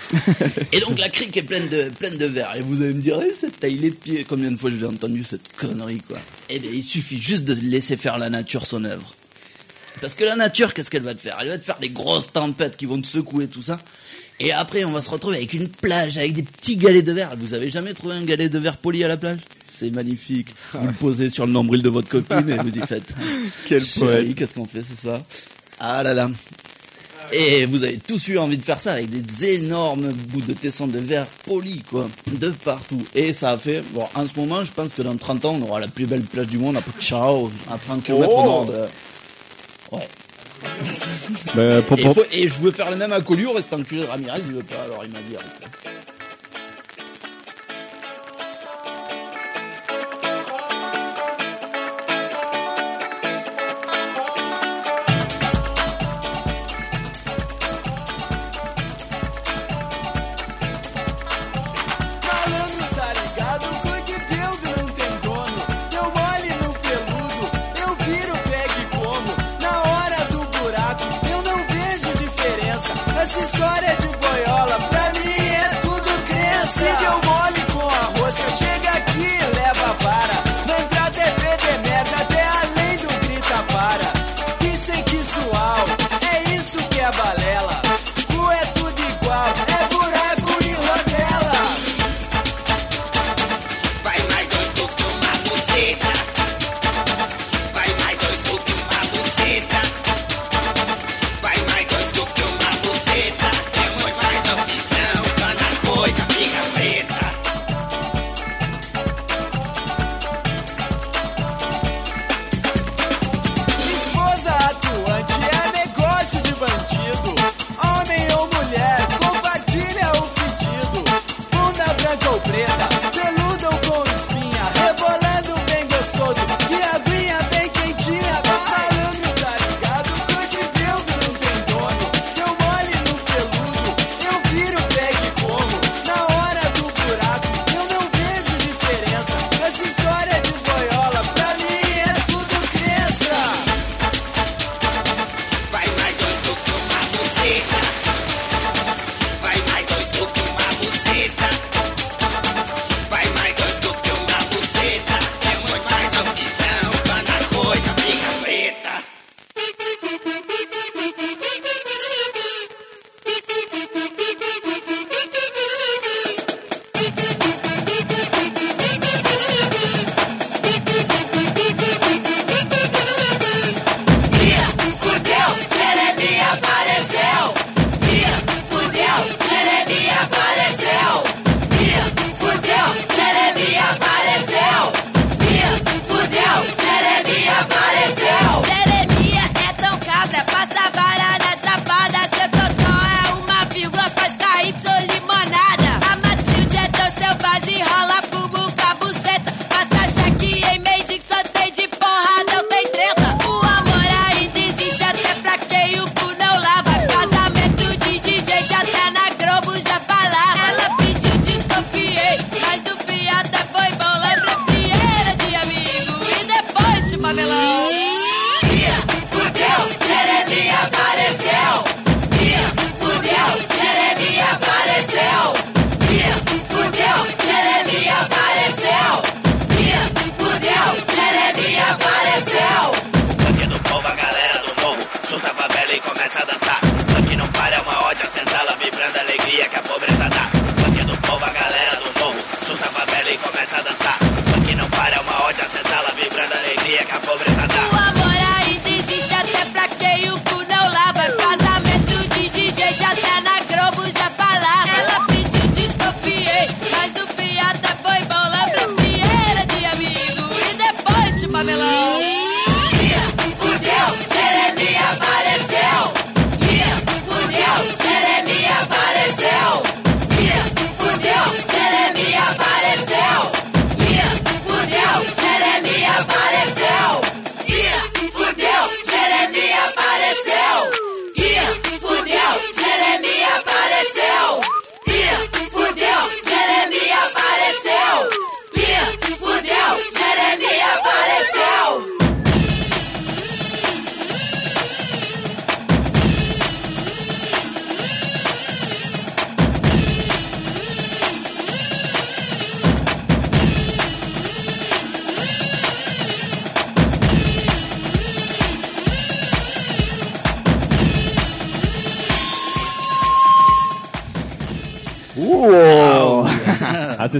Et donc la crique est pleine de, pleine de verre. Et vous allez me dire, eh, cette taille les pieds, combien de fois j'ai entendu cette connerie, quoi? Eh bien, il suffit juste de laisser faire la nature son œuvre. Parce que la nature, qu'est-ce qu'elle va te faire? Elle va te faire des grosses tempêtes qui vont te secouer, tout ça. Et après, on va se retrouver avec une plage, avec des petits galets de verre. Vous avez jamais trouvé un galet de verre poli à la plage? C'est magnifique. Vous le posez sur le nombril de votre copine et vous y faites. Quel poète. Qu'est-ce qu'on fait ce soir? Ah là là. Et vous avez tous eu envie de faire ça avec des énormes bouts de tesson de verre polis, quoi, de partout. Et ça a fait, bon, en ce moment, je pense que dans 30 ans, on aura la plus belle plage du monde à Ciao, à 30 km au Oh nord de. Ouais. Bah, pour- et, pour- faut- et je veux faire le même à Collioure, et cet enculé de Ramirez, il veut pas, alors il m'a dit. arrête.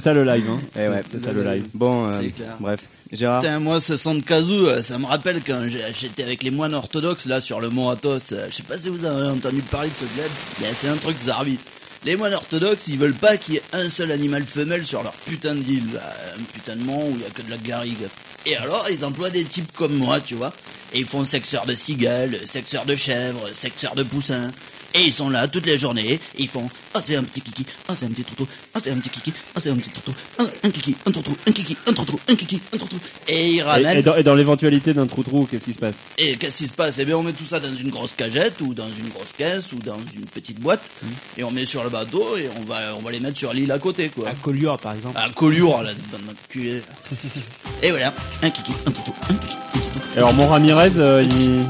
C'est ça le live, hein. Eh ouais, c'est ça le live. Bon, euh, C'est clair. bref. Gérard Putain, moi, ce son de kazoo, euh, ça me rappelle quand j'ai- j'étais avec les moines orthodoxes là sur le mont Athos. Euh, Je sais pas si vous avez entendu parler de ce bled, mais c'est un truc zarbi. Les moines orthodoxes, ils veulent pas qu'il y ait un seul animal femelle sur leur putain d'île. Bah, Un putain de mont où il y a que de la garrigue. Et alors, ils emploient des types comme moi, tu vois. Et ils font sexeur de cigales, sexeur de chèvres, sexeur de poussins. Et ils sont là toute la journée, et ils font Oh c'est un petit kiki, oh c'est un petit toutou, oh c'est un petit kiki, oh c'est un petit toutou, oh, un kiki, un toutou, un kiki, un toutou, un kiki, un toutou. Et ils ramènent. et dans, et dans l'éventualité d'un trou-trou, qu'est-ce qui se passe? Et qu'est-ce qui se passe? Eh bien, on met tout ça dans une grosse cagette ou dans une grosse caisse ou dans une petite boîte et on met sur le bateau et on va, on va les mettre sur l'île à côté, quoi. À Collioure, par exemple. À Collioure, là, dans notre cul. et voilà, un kiki, un toutou, un kiki. Alors, mon Ramirez, euh, il.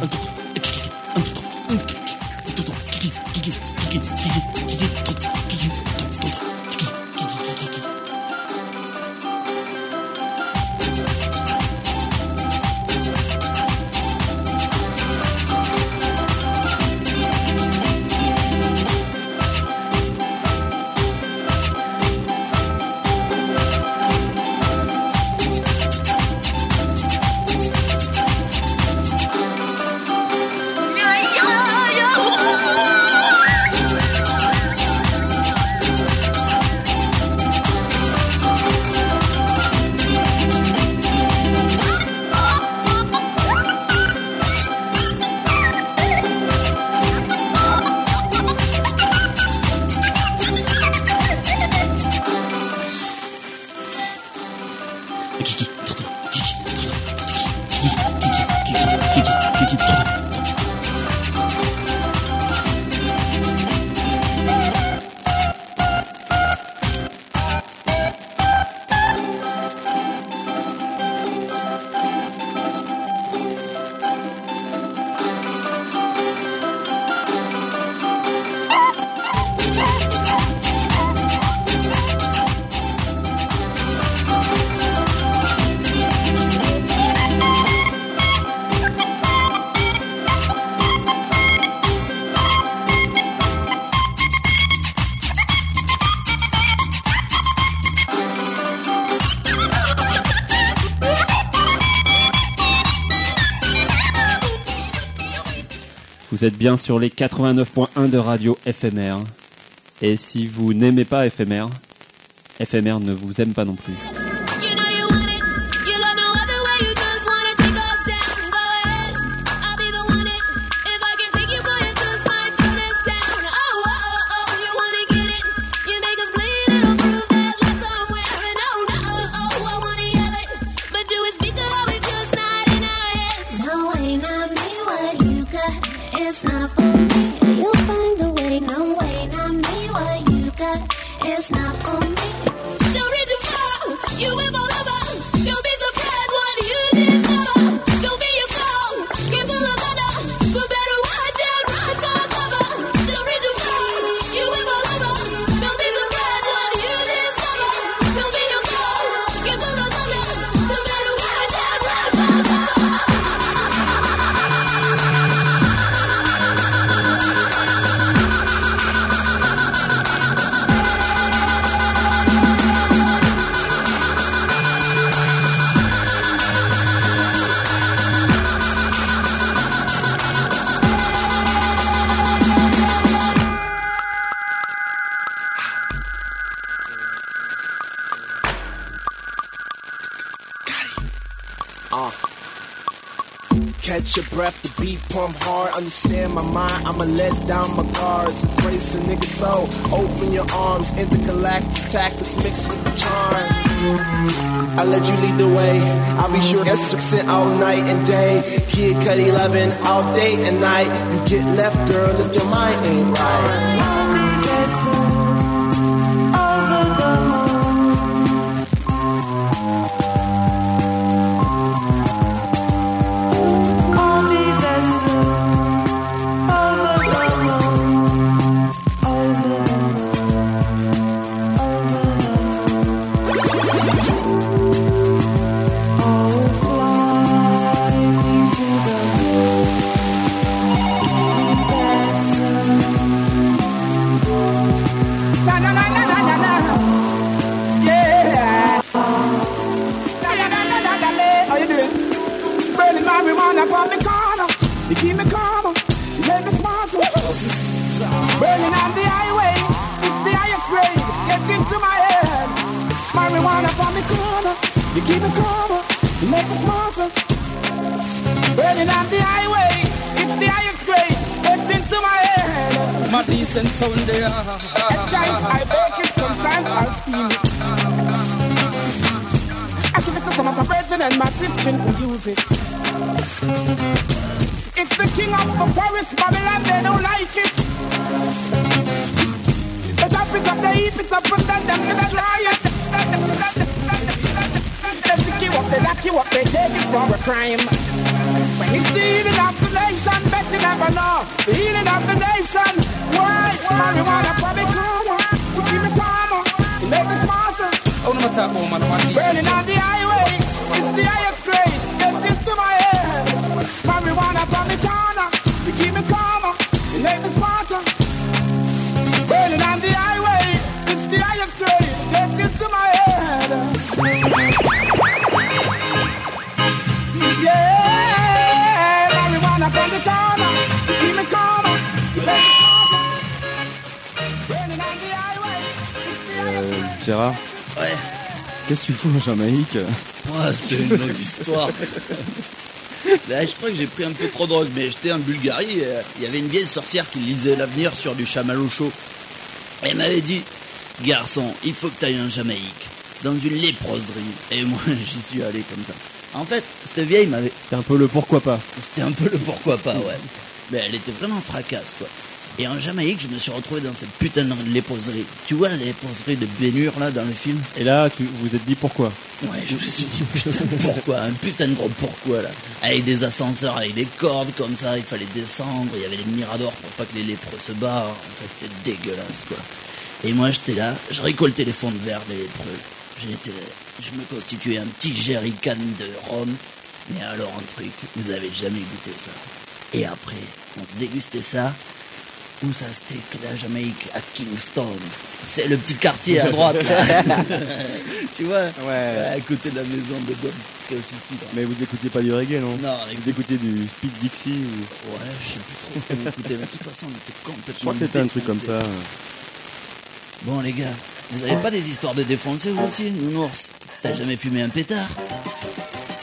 Bien sur les 89.1 de radio FMR. Et si vous n'aimez pas FMR, FMR ne vous aime pas non plus. Understand my mind, I'ma let down my guards. Embrace a nigga soul. Open your arms, intergalactic tactics mixed with the charm. I let you lead the way. I'll be sure that's success all night and day. Kid cut 11 all day and night. You get left, girl, if your mind ain't right. Jamaïque Ouais, c'était une longue histoire. Là, je crois que j'ai pris un peu trop de drogue, mais j'étais en Bulgarie. euh, Il y avait une vieille sorcière qui lisait l'avenir sur du chamallow chaud. Elle m'avait dit Garçon, il faut que tu ailles en Jamaïque, dans une léproserie. Et moi, j'y suis allé comme ça. En fait, cette vieille m'avait. C'était un peu le pourquoi pas. C'était un peu le pourquoi pas, ouais. Mais elle était vraiment fracasse, quoi. Et en Jamaïque, je me suis retrouvé dans cette putain de léproserie. Tu vois la léproserie de Bénur, là, dans le film Et là, tu vous êtes dit pourquoi Ouais, je me suis dit putain pourquoi, un putain de gros pourquoi là. Avec des ascenseurs, avec des cordes comme ça, il fallait descendre, il y avait des miradors pour pas que les lépreux se barrent. Enfin, c'était dégueulasse quoi. Et moi j'étais là, je récoltais les fonds de verre des lépreux. J'étais, je me constituais un petit jerrycan de rhum. Mais alors un truc, vous avez jamais goûté ça. Et après, on se dégustait ça. Où ça c'était que la Jamaïque à Kingston. C'est le petit quartier à droite là. tu vois Ouais. À côté de la maison de Bob Cassidy. Mais vous écoutiez pas du reggae, non Non, Vous écoutiez du Speed Dixie ou... Ouais, je sais plus trop ce qu'on écoutait, mais de toute façon on était complètement. Je crois que c'était un truc comme ça. Bon les gars, vous avez pas des histoires de défoncer vous aussi, nounours? T'as jamais fumé un pétard?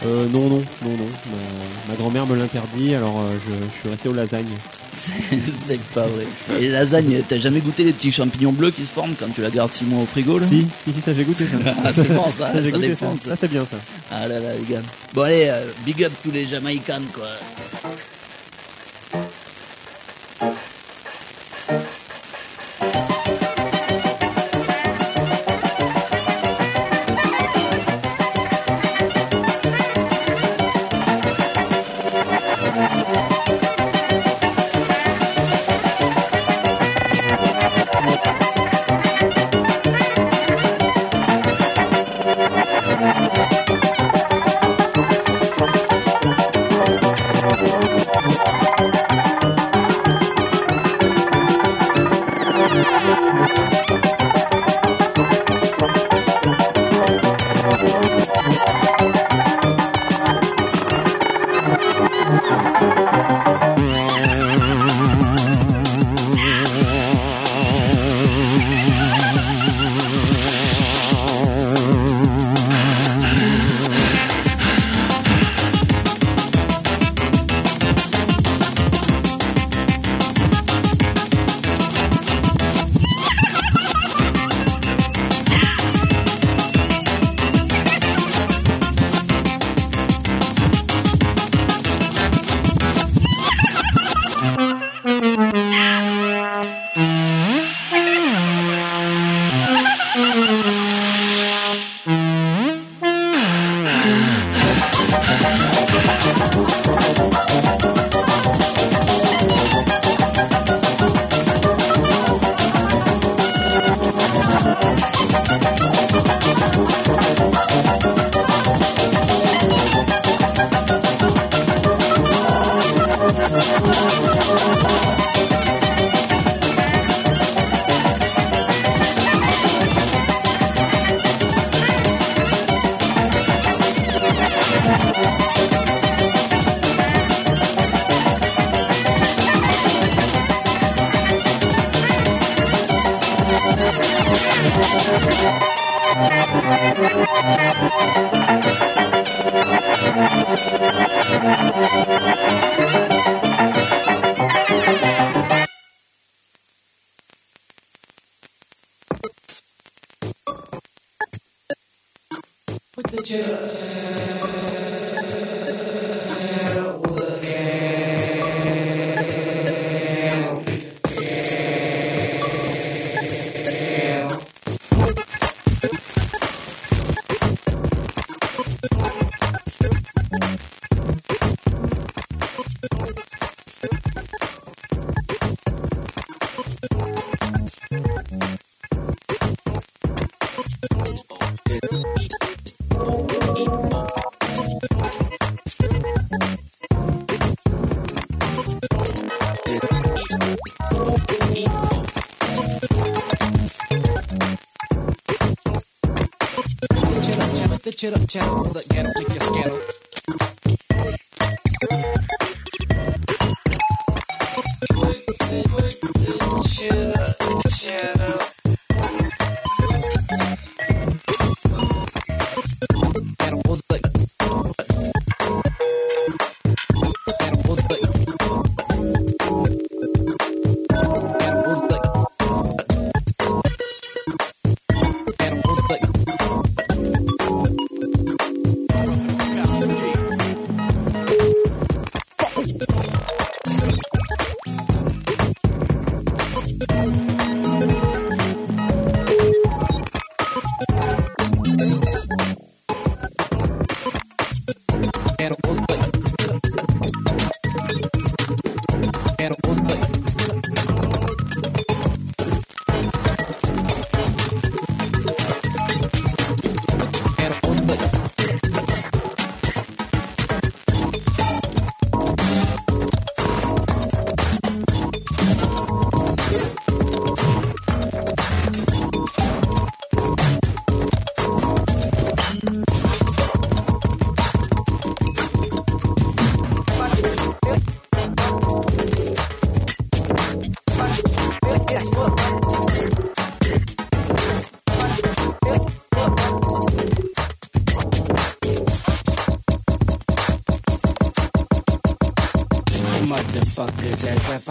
Euh, non, non, non, non. Ma, ma grand-mère me l'interdit, alors euh, je, je suis resté aux lasagnes. C'est pas vrai. Et les lasagnes, t'as jamais goûté les petits champignons bleus qui se forment quand tu la gardes 6 mois au frigo là Si, si, si, ça j'ai goûté ça. Ah, c'est bon ça, ça ça. ça. Ça, c'est bien ça. Ah là là les gars. Bon allez, euh, big up tous les Jamaïcains quoi. Chittle, chattle, that get up, make you.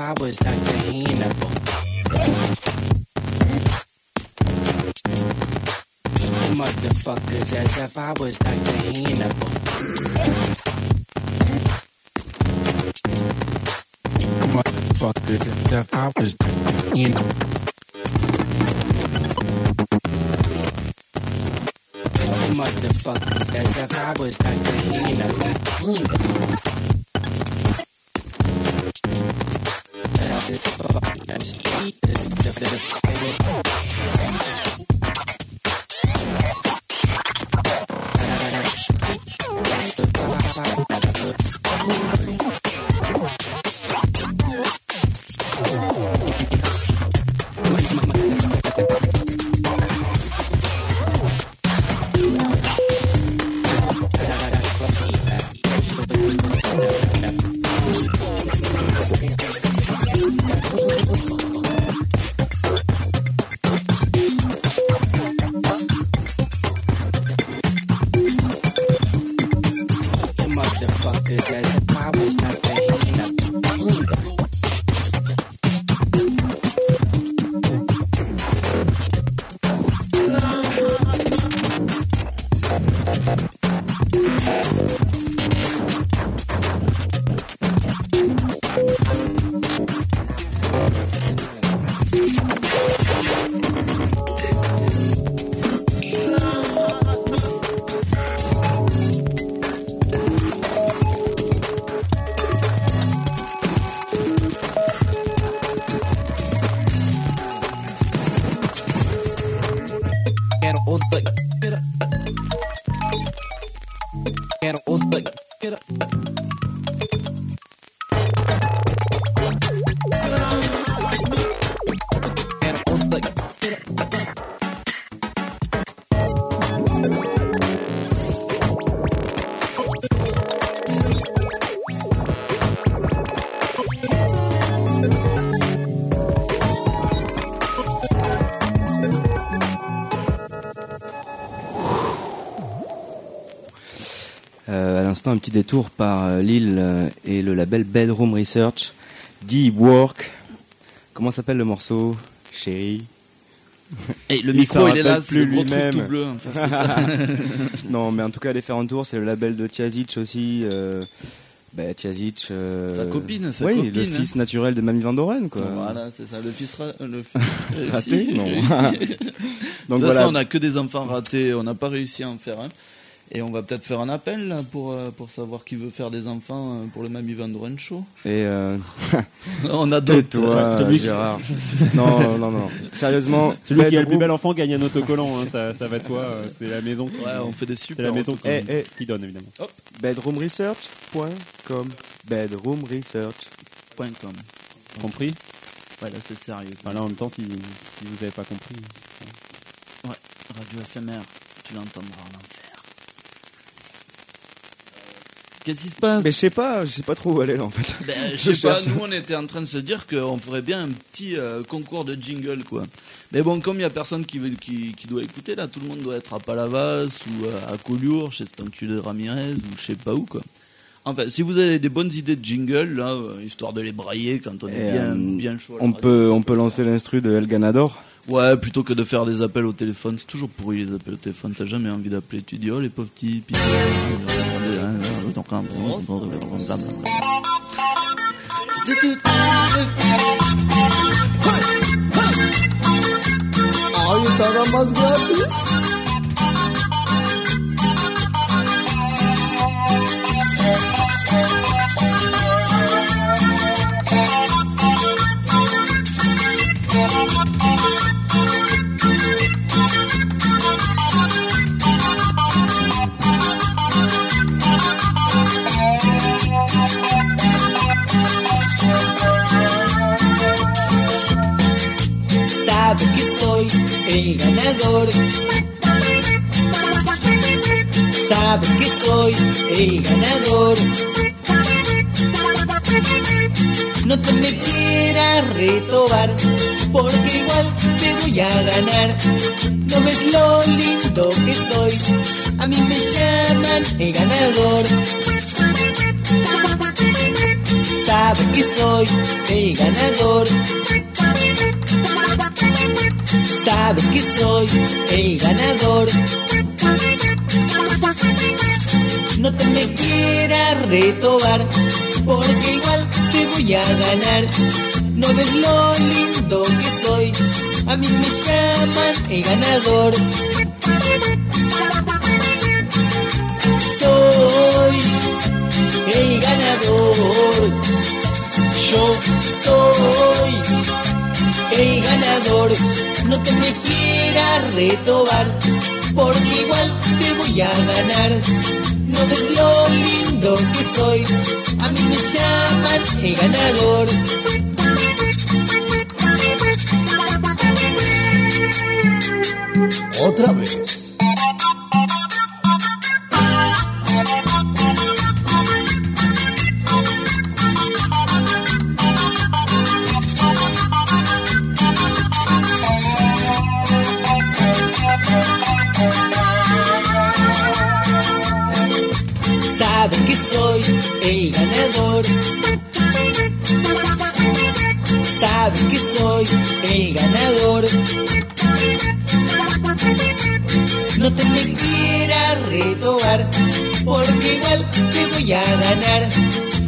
I was Dr. Hannibal. Motherfuckers, as if I was Dr. Hannibal. Motherfuckers, as if I was Dr. Hannibal. L'instant un petit détour par euh, Lille euh, et le label Bedroom Research, Deep Work. Comment s'appelle le morceau Chérie? Et le micro, il est là, c'est le gros truc tout bleu, non, mais en tout cas, les faire un tour, c'est le label de Tiazic aussi. Euh, bah, Tiazic. euh, Sa copine, sa oui, copine, le hein. fils naturel de Mamie Van Doren, quoi. Voilà, c'est ça, le fils ra- le fils Raté Non. Donc de toute voilà. façon, on a que des enfants ratés, on n'a pas réussi à en faire un. Et on va peut-être faire un appel là, pour, euh, pour savoir qui veut faire des enfants euh, pour le Mamie Van Doren Show. Et euh... On adopte. Tais-toi, Celui qui- Gérard. non, non, non. Sérieusement. Celui qui a le plus bel enfant gagne un autocollant, hein, ça, ça va toi, euh, c'est la maison qui, Ouais, on fait des c'est super la maison qui, Eh, eh. qui donne évidemment. Bedroomresearch.com. Bedroomresearch. Point com. Compris? Ouais, là c'est sérieux. Voilà, en même temps, si, si vous n'avez pas compris. Ouais, radio éphémère, tu l'entendras en enfer. Qu'est-ce qui se passe Mais je sais pas, je sais pas trop où aller là en fait. Ben, je sais pas, nous on était en train de se dire qu'on ferait bien un petit euh, concours de jingle quoi. Mais bon, comme il y a personne qui, veut, qui, qui doit écouter là, tout le monde doit être à Palavas ou euh, à Collioure, chez cet enculé de Ramirez ou je sais pas où quoi. Enfin, si vous avez des bonnes idées de jingle là, euh, histoire de les brailler quand on est Et, bien, euh, bien chaud. On peut, on peut lancer l'instru de El Ganador. Ouais, plutôt que de faire des appels au téléphone, c'est toujours pourri les appels au téléphone, t'as jamais envie d'appeler, tu dis oh les pauvres petits. El ganador. Sabe que soy el ganador. No te me quieras retobar, porque igual te voy a ganar. No ves lo lindo que soy, a mí me llaman el ganador. Sabe que soy el ganador. Sabe que soy el ganador. No te me quieras retobar, porque igual te voy a ganar. No ves lo lindo que soy, a mí me llaman el ganador. Soy el ganador. Yo soy el ganador. No te me quieras retobar, porque igual te voy a ganar. No ves lo lindo que soy, a mí me llaman el ganador. Otra vez.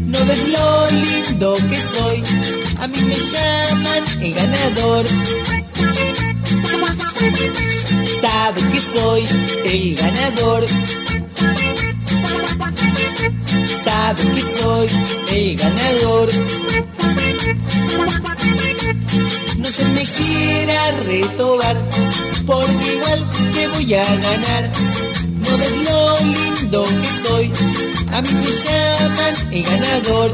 No ves lo lindo que soy, a mí me llaman el ganador. Sabe que soy el ganador. Sabe que soy el ganador. No te me quieras retobar, porque igual te voy a ganar. No ves lo lindo que soy, a mí me llaman el ganador.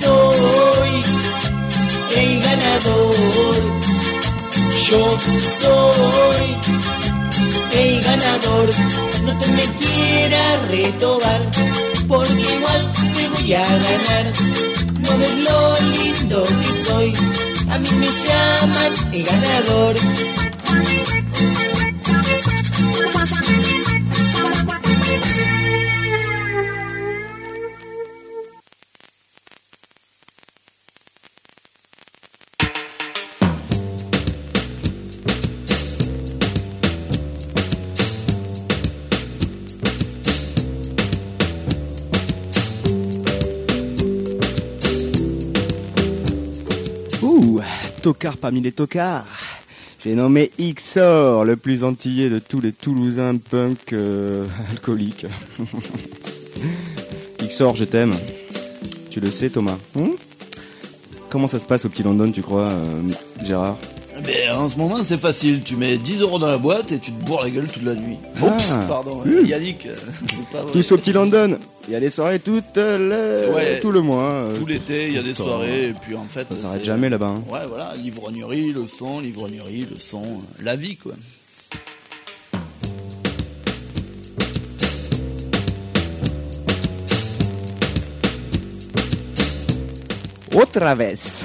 Soy el ganador. Yo soy el ganador. No te me quieras retobar, porque igual te voy a ganar. No ves lo lindo que soy, a mí me llaman el ganador. Tocard parmi les tocards. J'ai nommé XOR, le plus antillais de tous les Toulousains punk euh, alcooliques. XOR, je t'aime. Tu le sais, Thomas Hum Comment ça se passe au petit London, tu crois, euh, Gérard? Mais en ce moment, c'est facile. Tu mets 10 euros dans la boîte et tu te bourres la gueule toute la nuit. Oups, Ah. pardon. Mmh. Yannick, euh, c'est pas vrai. Tous au petit London. Il y a des soirées toute le- Ouais. tout le mois. euh, Tout l'été, il y a des soirées, et puis en fait. Ça s'arrête c'est- jamais là-bas. hein. Ouais, voilà, l'ivrognerie, le son, l'ivrognerie, le son, euh, la vie, quoi. Otra vez.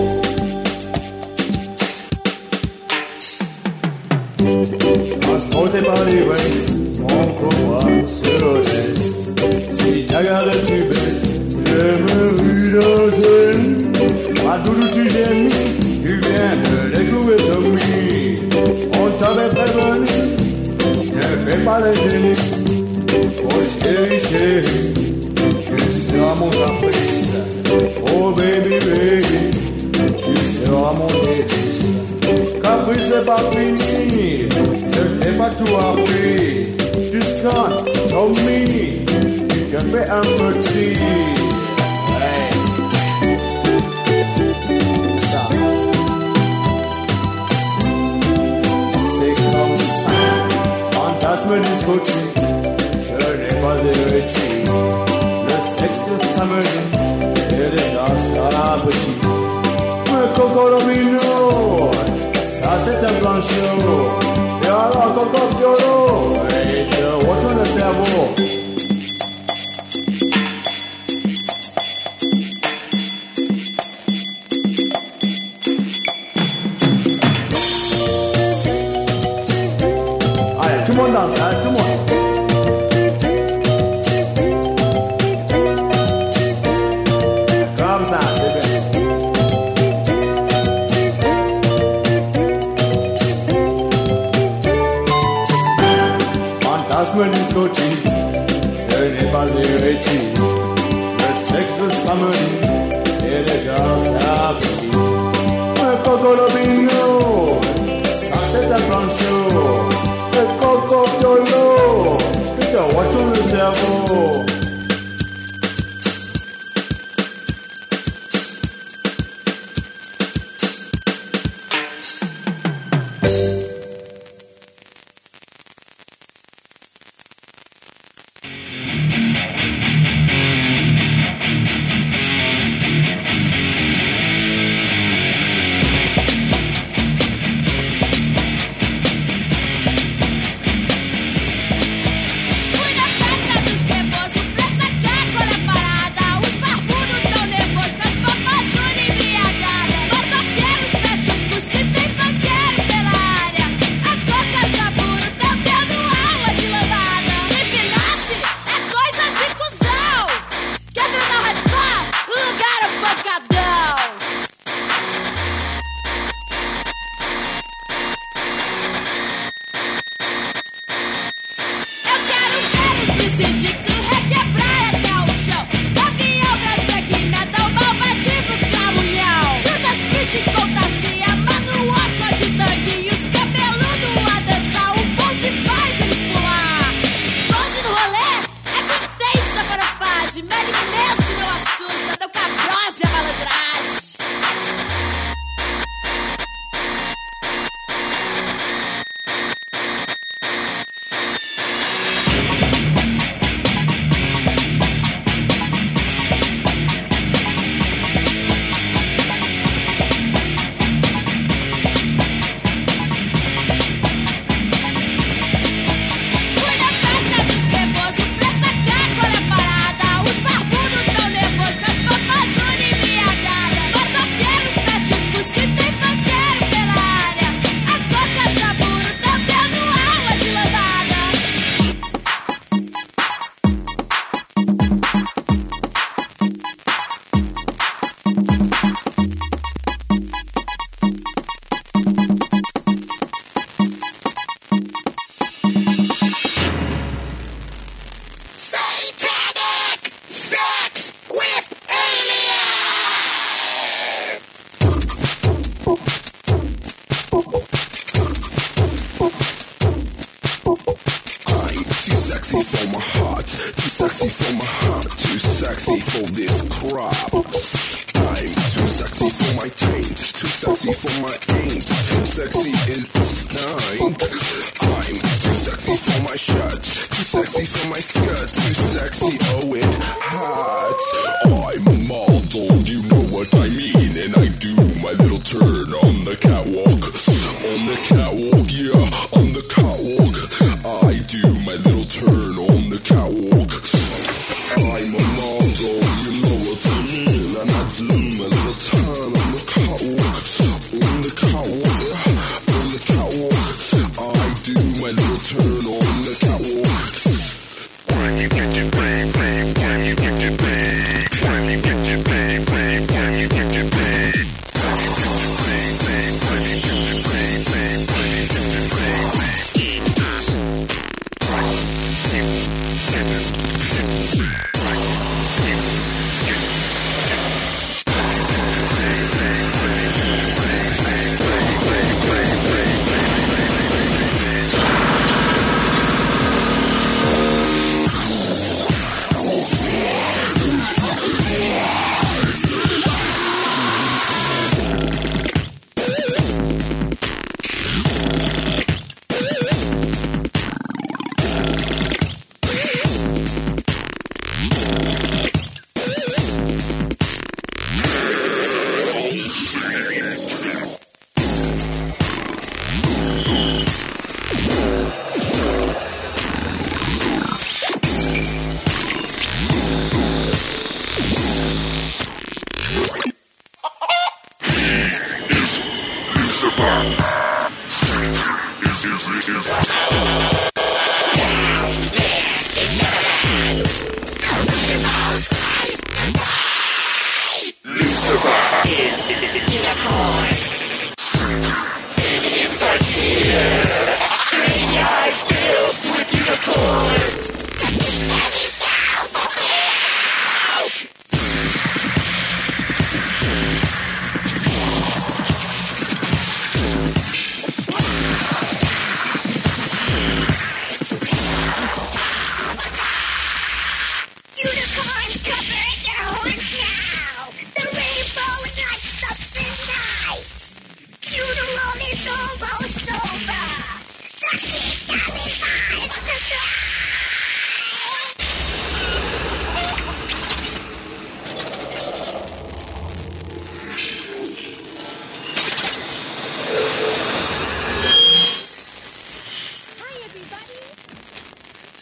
Transporté par l'ivresse, mon combat se redresse. Si ta garde tu baisses, je me rue dans Ma doudou tu gémis, tu viens de découvrir Tommy. On t'avait prévenu, ne fais pas les génies. Oh chérie, chérie, tu seras mon caprice. Oh baby, baby, tu seras mon délice. Caprice c'est pas fini, je t'ai pas tout appris. Tu scannes, Tommy, tu te fais un petit. Ouais. C'est ça. C'est comme ça. Fantasme discotique, ce n'est pas hérétique. Le sexe de samedi, c'est déjà ça petit. Mais Coco Lomino, ça c'est un blanchot. Et alors Coco Fiolo, et te retourne le cerveau.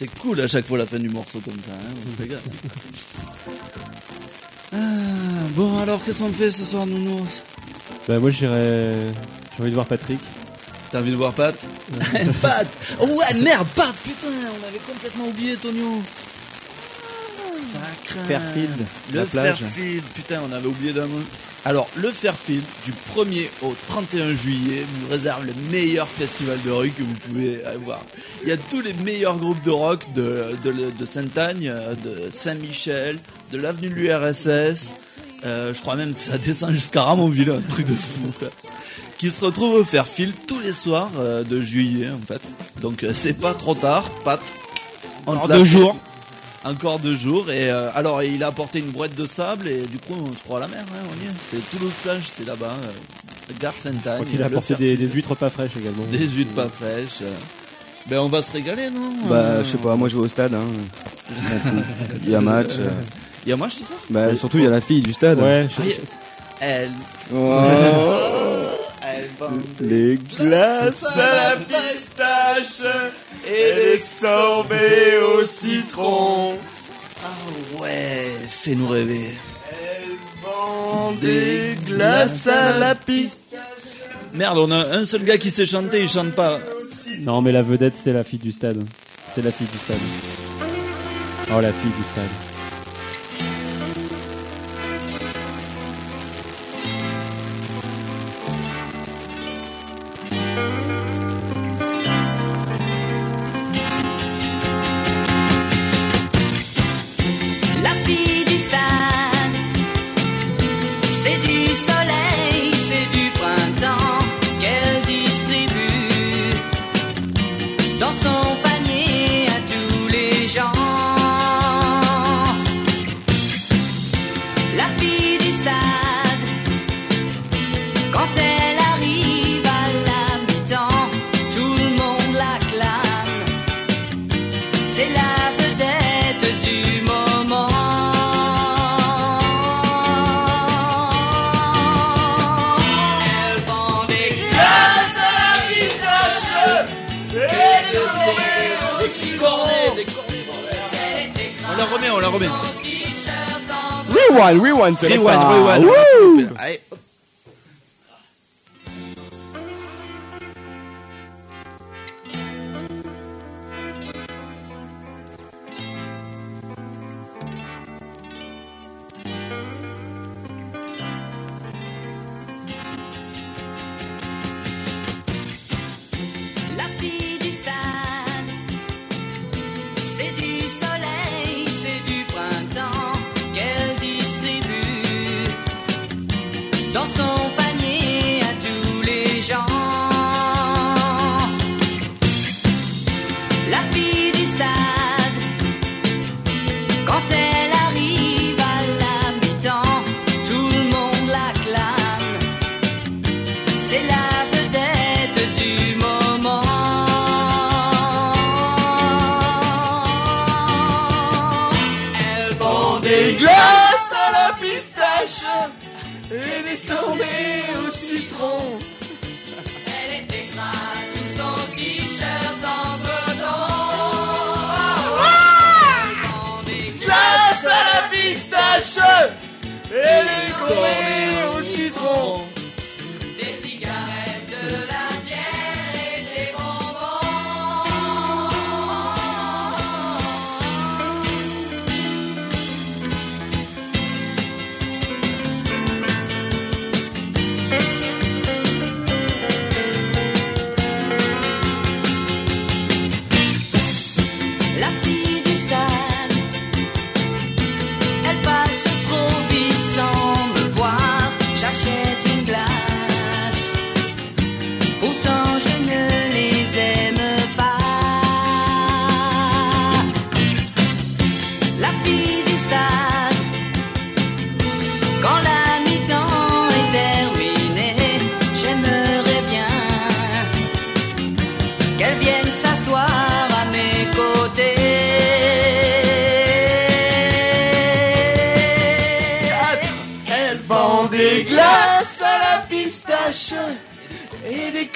C'est cool à chaque fois la fin du morceau comme ça, hein, on se régale. Ah, bon alors qu'est-ce qu'on fait ce soir nounours Bah, moi, j'irais. J'ai envie de voir Patrick. T'as envie de voir Pat? Pat Oh ouais merde Pat putain on avait complètement oublié Tonio Sacré Fairfield, Le la plage. Fairfield putain on avait oublié d'un mot alors, le Fairfield, du 1er au 31 juillet, vous réserve le meilleur festival de rue que vous pouvez avoir. Il y a tous les meilleurs groupes de rock de, de, de Sainte-Agne, euh, de Saint-Michel, de l'avenue de l'URSS. Euh, je crois même que ça descend jusqu'à Ramonville, un truc de fou. quoi. Qui se retrouvent au Fairfield tous les soirs euh, de juillet, en fait. Donc, euh, c'est pas trop tard, Pat. L'a deux jours. Encore deux jours. Et euh, alors, il a apporté une brouette de sable et du coup, on se croit à la mer. hein, on y est. C'est Toulouse plage, c'est là-bas. euh, gare Sainte-Anne. Je qu'il a apporté des, huîtres pas fraîches également. Des huîtres pas fraîches. euh. Ben, on va se régaler, non Bah, Euh, je sais pas, moi je vais au stade. Hein. Il y a match. euh. Il y a match, c'est ça? Bah, surtout, il y a la fille du stade. Ouais, Ah, il y a- Elle. Oh. Elle Les glaces à la pistache et les sorbets au citron. Ah ouais, fais-nous rêver. Des glaces à la pistache. Merde, on a un seul gars qui sait chanter, il chante pas. Non, mais la vedette, c'est la fille du stade. C'est la fille du stade. Oh, la fille du stade. Rewind, rewind, et des cornets au citron.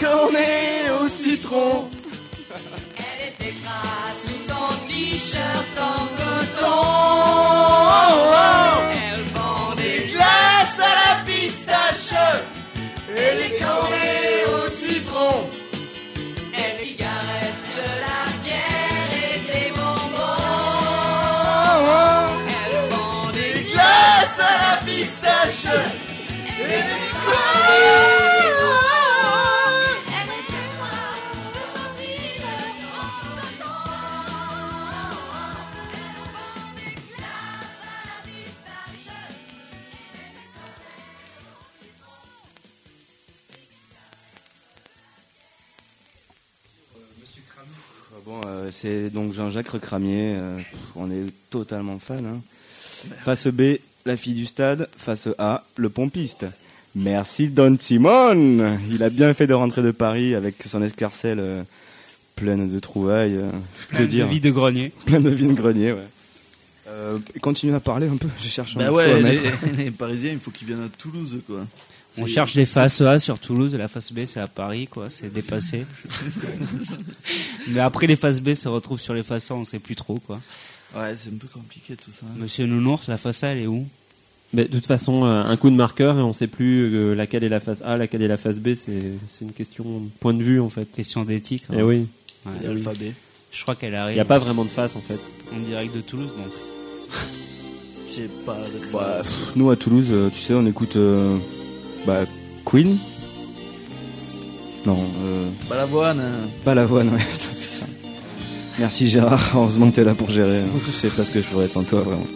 Cornets au citron. Elle est extra sous son t-shirt en coton. Elle vend des Glace à la pistache et des cornets au citron. des cigarettes, de la bière et des bonbons. Elle vend des Glace à la pistache et des c'est donc Jean-Jacques Recramier. euh, on est totalement fan. hein. Face B, la fille du stade. Face A, le pompiste. Merci Don Simon. Il a bien fait de rentrer de Paris avec son escarcelle euh, pleine de trouvailles. euh, que Plein de vie de grenier. Plein de vie de grenier, ouais. Euh, continue à parler un peu. Je cherche un Bah ouais, les, les Parisiens, il faut qu'ils viennent à Toulouse, quoi. On cherche les faces A sur Toulouse et la face B c'est à Paris quoi, c'est dépassé. Mais après les faces B se retrouvent sur les faces A, on sait plus trop quoi. Ouais, c'est un peu compliqué tout ça. Monsieur Nounours, la face A elle est où? Mais de toute façon, euh, un coup de marqueur et on sait plus euh, laquelle est la face A, laquelle est la face B. C'est c'est une question de point de vue en fait. Question d'éthique. Eh oui. Ouais. Et alphabet. Je crois qu'elle Il arrive. n'y a pas vraiment de face en fait. En direct de Toulouse donc. J'ai pas de Bah, pff, nous à Toulouse, euh, tu sais, on écoute euh, bah, Queen. Non, euh, Balavoine. hein. Balavoine, ouais. c'est ça. Merci Gérard, heureusement que t'es là pour gérer. hein. Je sais pas ce que je ferais sans toi, vraiment.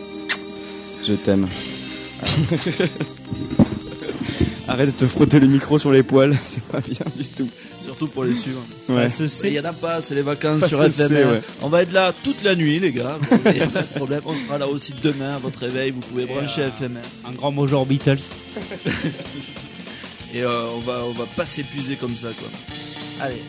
Je t'aime. Arrête de te frotter le micro sur les poils, c'est pas bien du tout pour les suivre. Bah, il ouais. en a pas, c'est les vacances sur FM. On va être là toute la nuit, les gars. Il n'y a pas de problème. On sera là aussi demain à votre réveil. Vous pouvez brancher euh, Un grand mot genre Beatles. Et euh, on va, on va pas s'épuiser comme ça, quoi. Allez.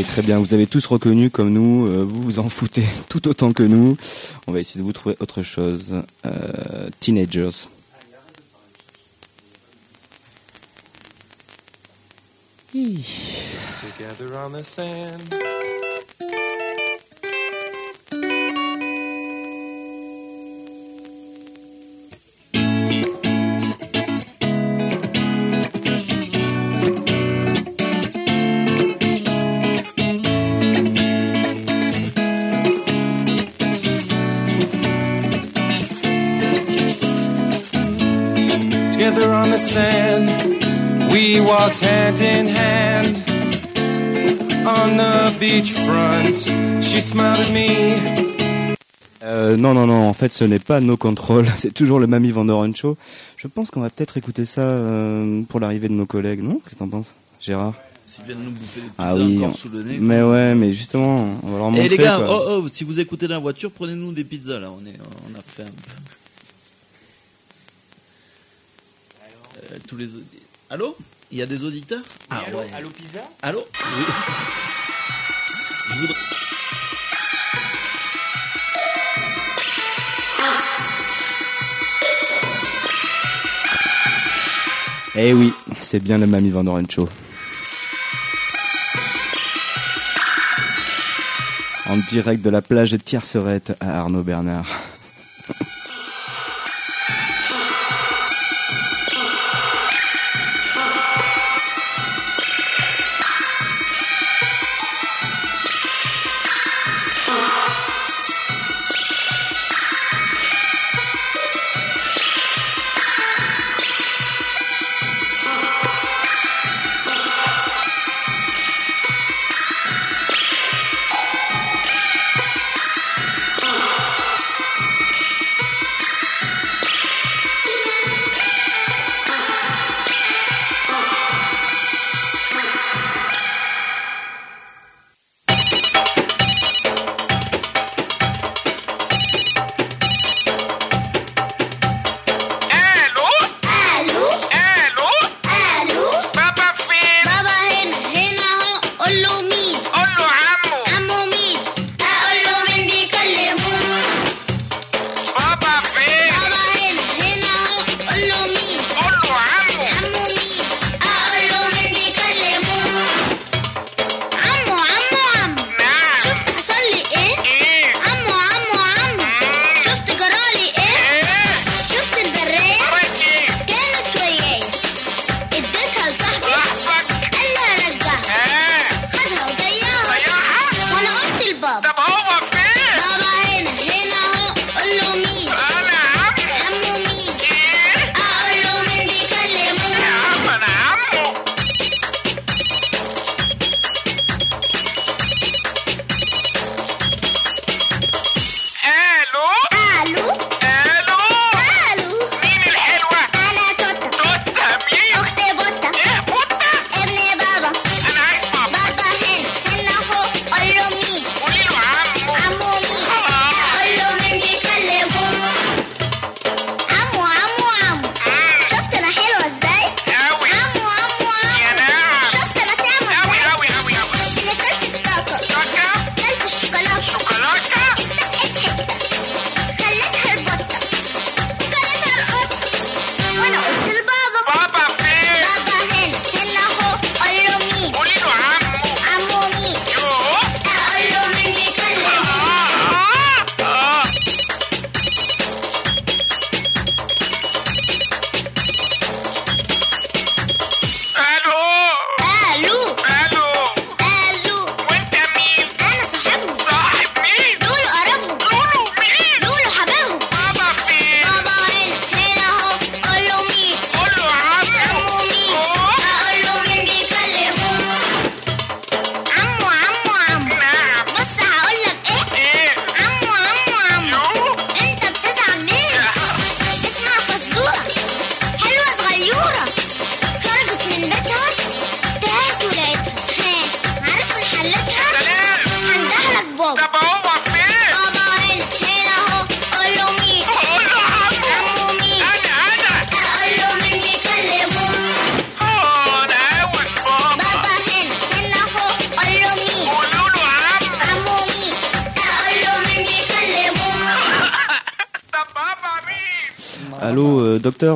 Très bien. Vous avez tous reconnu comme nous. euh, vous vous en foutez tout autant que nous. On va essayer de vous trouver autre chose. Euh, teenagers. Walked hand in hand. On the beachfront, she smiled at me. Euh, non, non, non. En fait, ce n'est pas No Control. C'est toujours le Mamie Vandoren Show. Je pense qu'on va peut-être écouter ça euh, pour l'arrivée de nos collègues. Non? Qu'est-ce que t'en penses, Gérard? S'ils viennent nous bouffer des pizzas Ah oui. encore on- sous le nez. Mais quoi. ouais, mais justement, on va leur Eh montrer. les gars, quoi. oh, oh, si vous écoutez dans la voiture, prenez-nous des pizzas là. On, est, on a fait un peu. Euh, tous les audi- Allô? Il y a des auditeurs Ah allô, ouais. allô, pizza Allô Oui. Je voudrais. Eh oui, c'est bien le Mamie Vandoren Show. En direct de la plage de Tiercerette à Arnaud Bernard.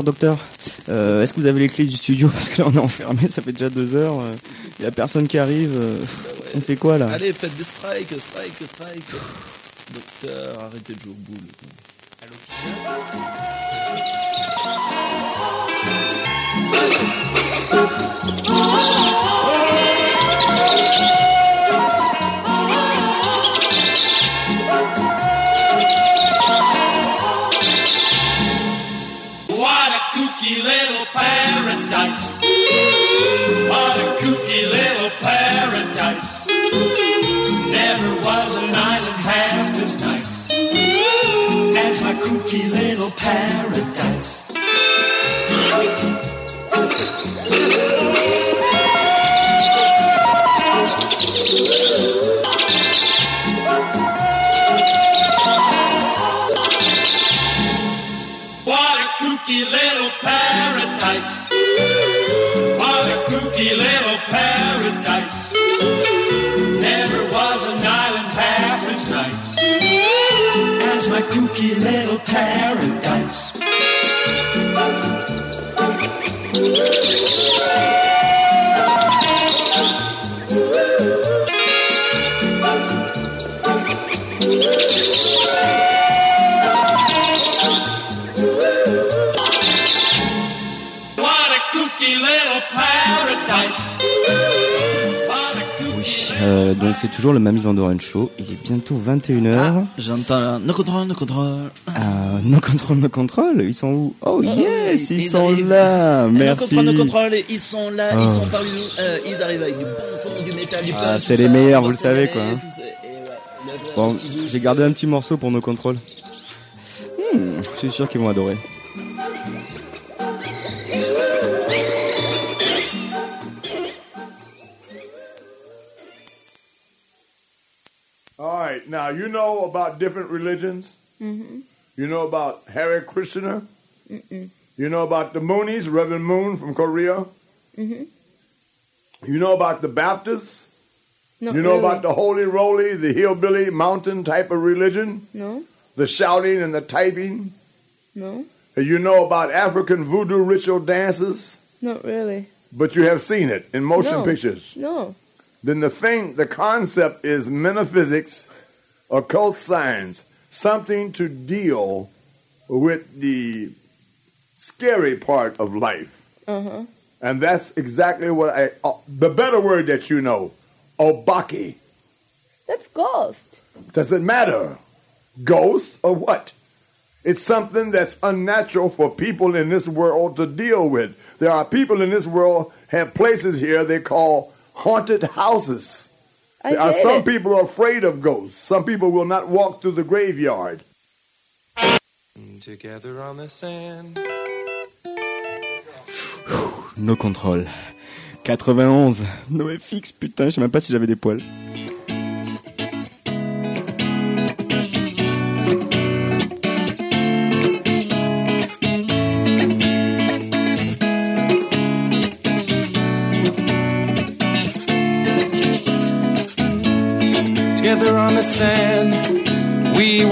docteur, euh, est-ce que vous avez les clés du studio Parce que là, on est enfermé, ça fait déjà deux heures. Il n'y a personne qui arrive. euh, on fait quoi là Allez, faites des strikes, strike, strike. Docteur, arrêtez de jouer au boule. Toujours le Mamie Vandoren Show. Il est bientôt 21h. J'entends un no control, no control. Ah, no control, no control. Ils sont où? Oh yes, ils, ils sont arrivent. là. No Merci. control, no control, ils sont là, Oh. ils sont parmi nous. euh, ils arrivent avec du bon son, du métal, du Ah, c'est les ça, meilleurs, vous le savez quoi. hein. ouais, Bon, j'ai gardé un petit morceau pour nos contrôles. Hmm, je suis sûr qu'ils vont adorer. About different religions. Mm-hmm. You know about Hare Krishna. Mm-mm. You know about the Moonies, Reverend Moon from Korea. Mm-hmm. You know about the Baptists. Not you know really. about the Holy Roly, the hillbilly mountain type of religion, No, the shouting and the typing. no, You know about African voodoo ritual dances, not really. but you have seen it in motion No. pictures. No. then the thing, the concept is metaphysics, occult science, something to deal with the scary part of life. Huh. And that's exactly what I, uh, the better word that you know, obaki. That's ghost. Does it matter? Ghost or what? It's something that's unnatural for people in this world to deal with. There are people in this world have places here they call haunted houses. I get some it. people are afraid of ghosts. Some people will not walk through the graveyard. Together on the sand. No control. 91. NoFX, putain, je sais même pas si j'avais des poils.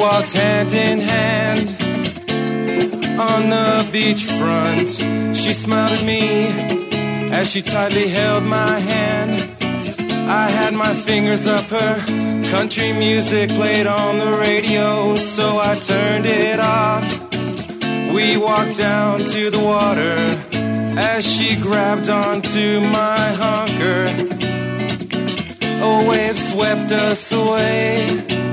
Walked hand in hand. On the beachfront, she smiled at me as she tightly held my hand. I had my fingers up her, country music played on the radio, so I turned it off. We walked down to the water as she grabbed onto my hunker. A wave swept us away.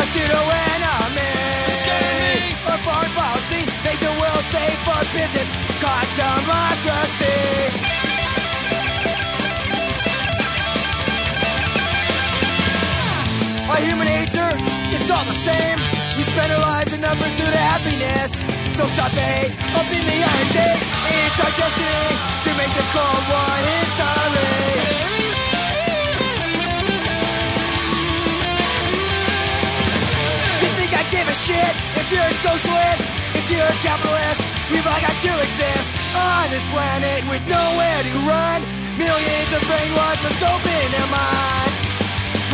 Of pseudo enemy. Or foreign policy, make the world safe for business. Caught democracy. Our human nature, it's all the same. We spend our lives in the pursuit of happiness. so stop it. Up in the Arctic, it's our destiny to make the Cold War history. Shit if you're a socialist, if you're a capitalist? We've all got to exist on this planet with nowhere to run. Millions of brainwashed must open their mind.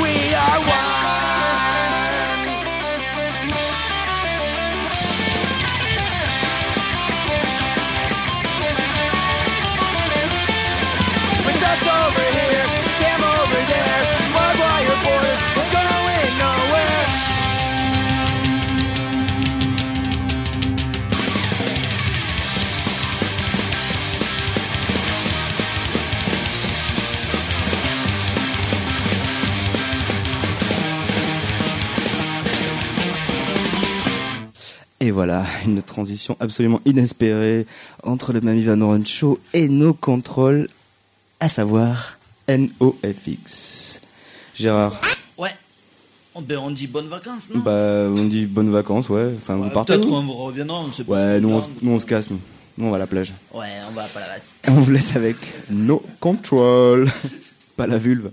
We are one. Voilà, une transition absolument inespérée entre le Mamie Van Oren Show et nos contrôles, à savoir NOFX. Gérard, Ouais. On, ben, on dit bonnes vacances, non? Bah, on dit bonnes vacances, ouais. Enfin, vous partez Peut-être qu'on vous reviendra, on sait pas. Ouais, nous on, se- nous on se casse, nous. Nous on va à la plage. Ouais, on va pas la. Et on vous laisse avec No Control. Pas la vulve.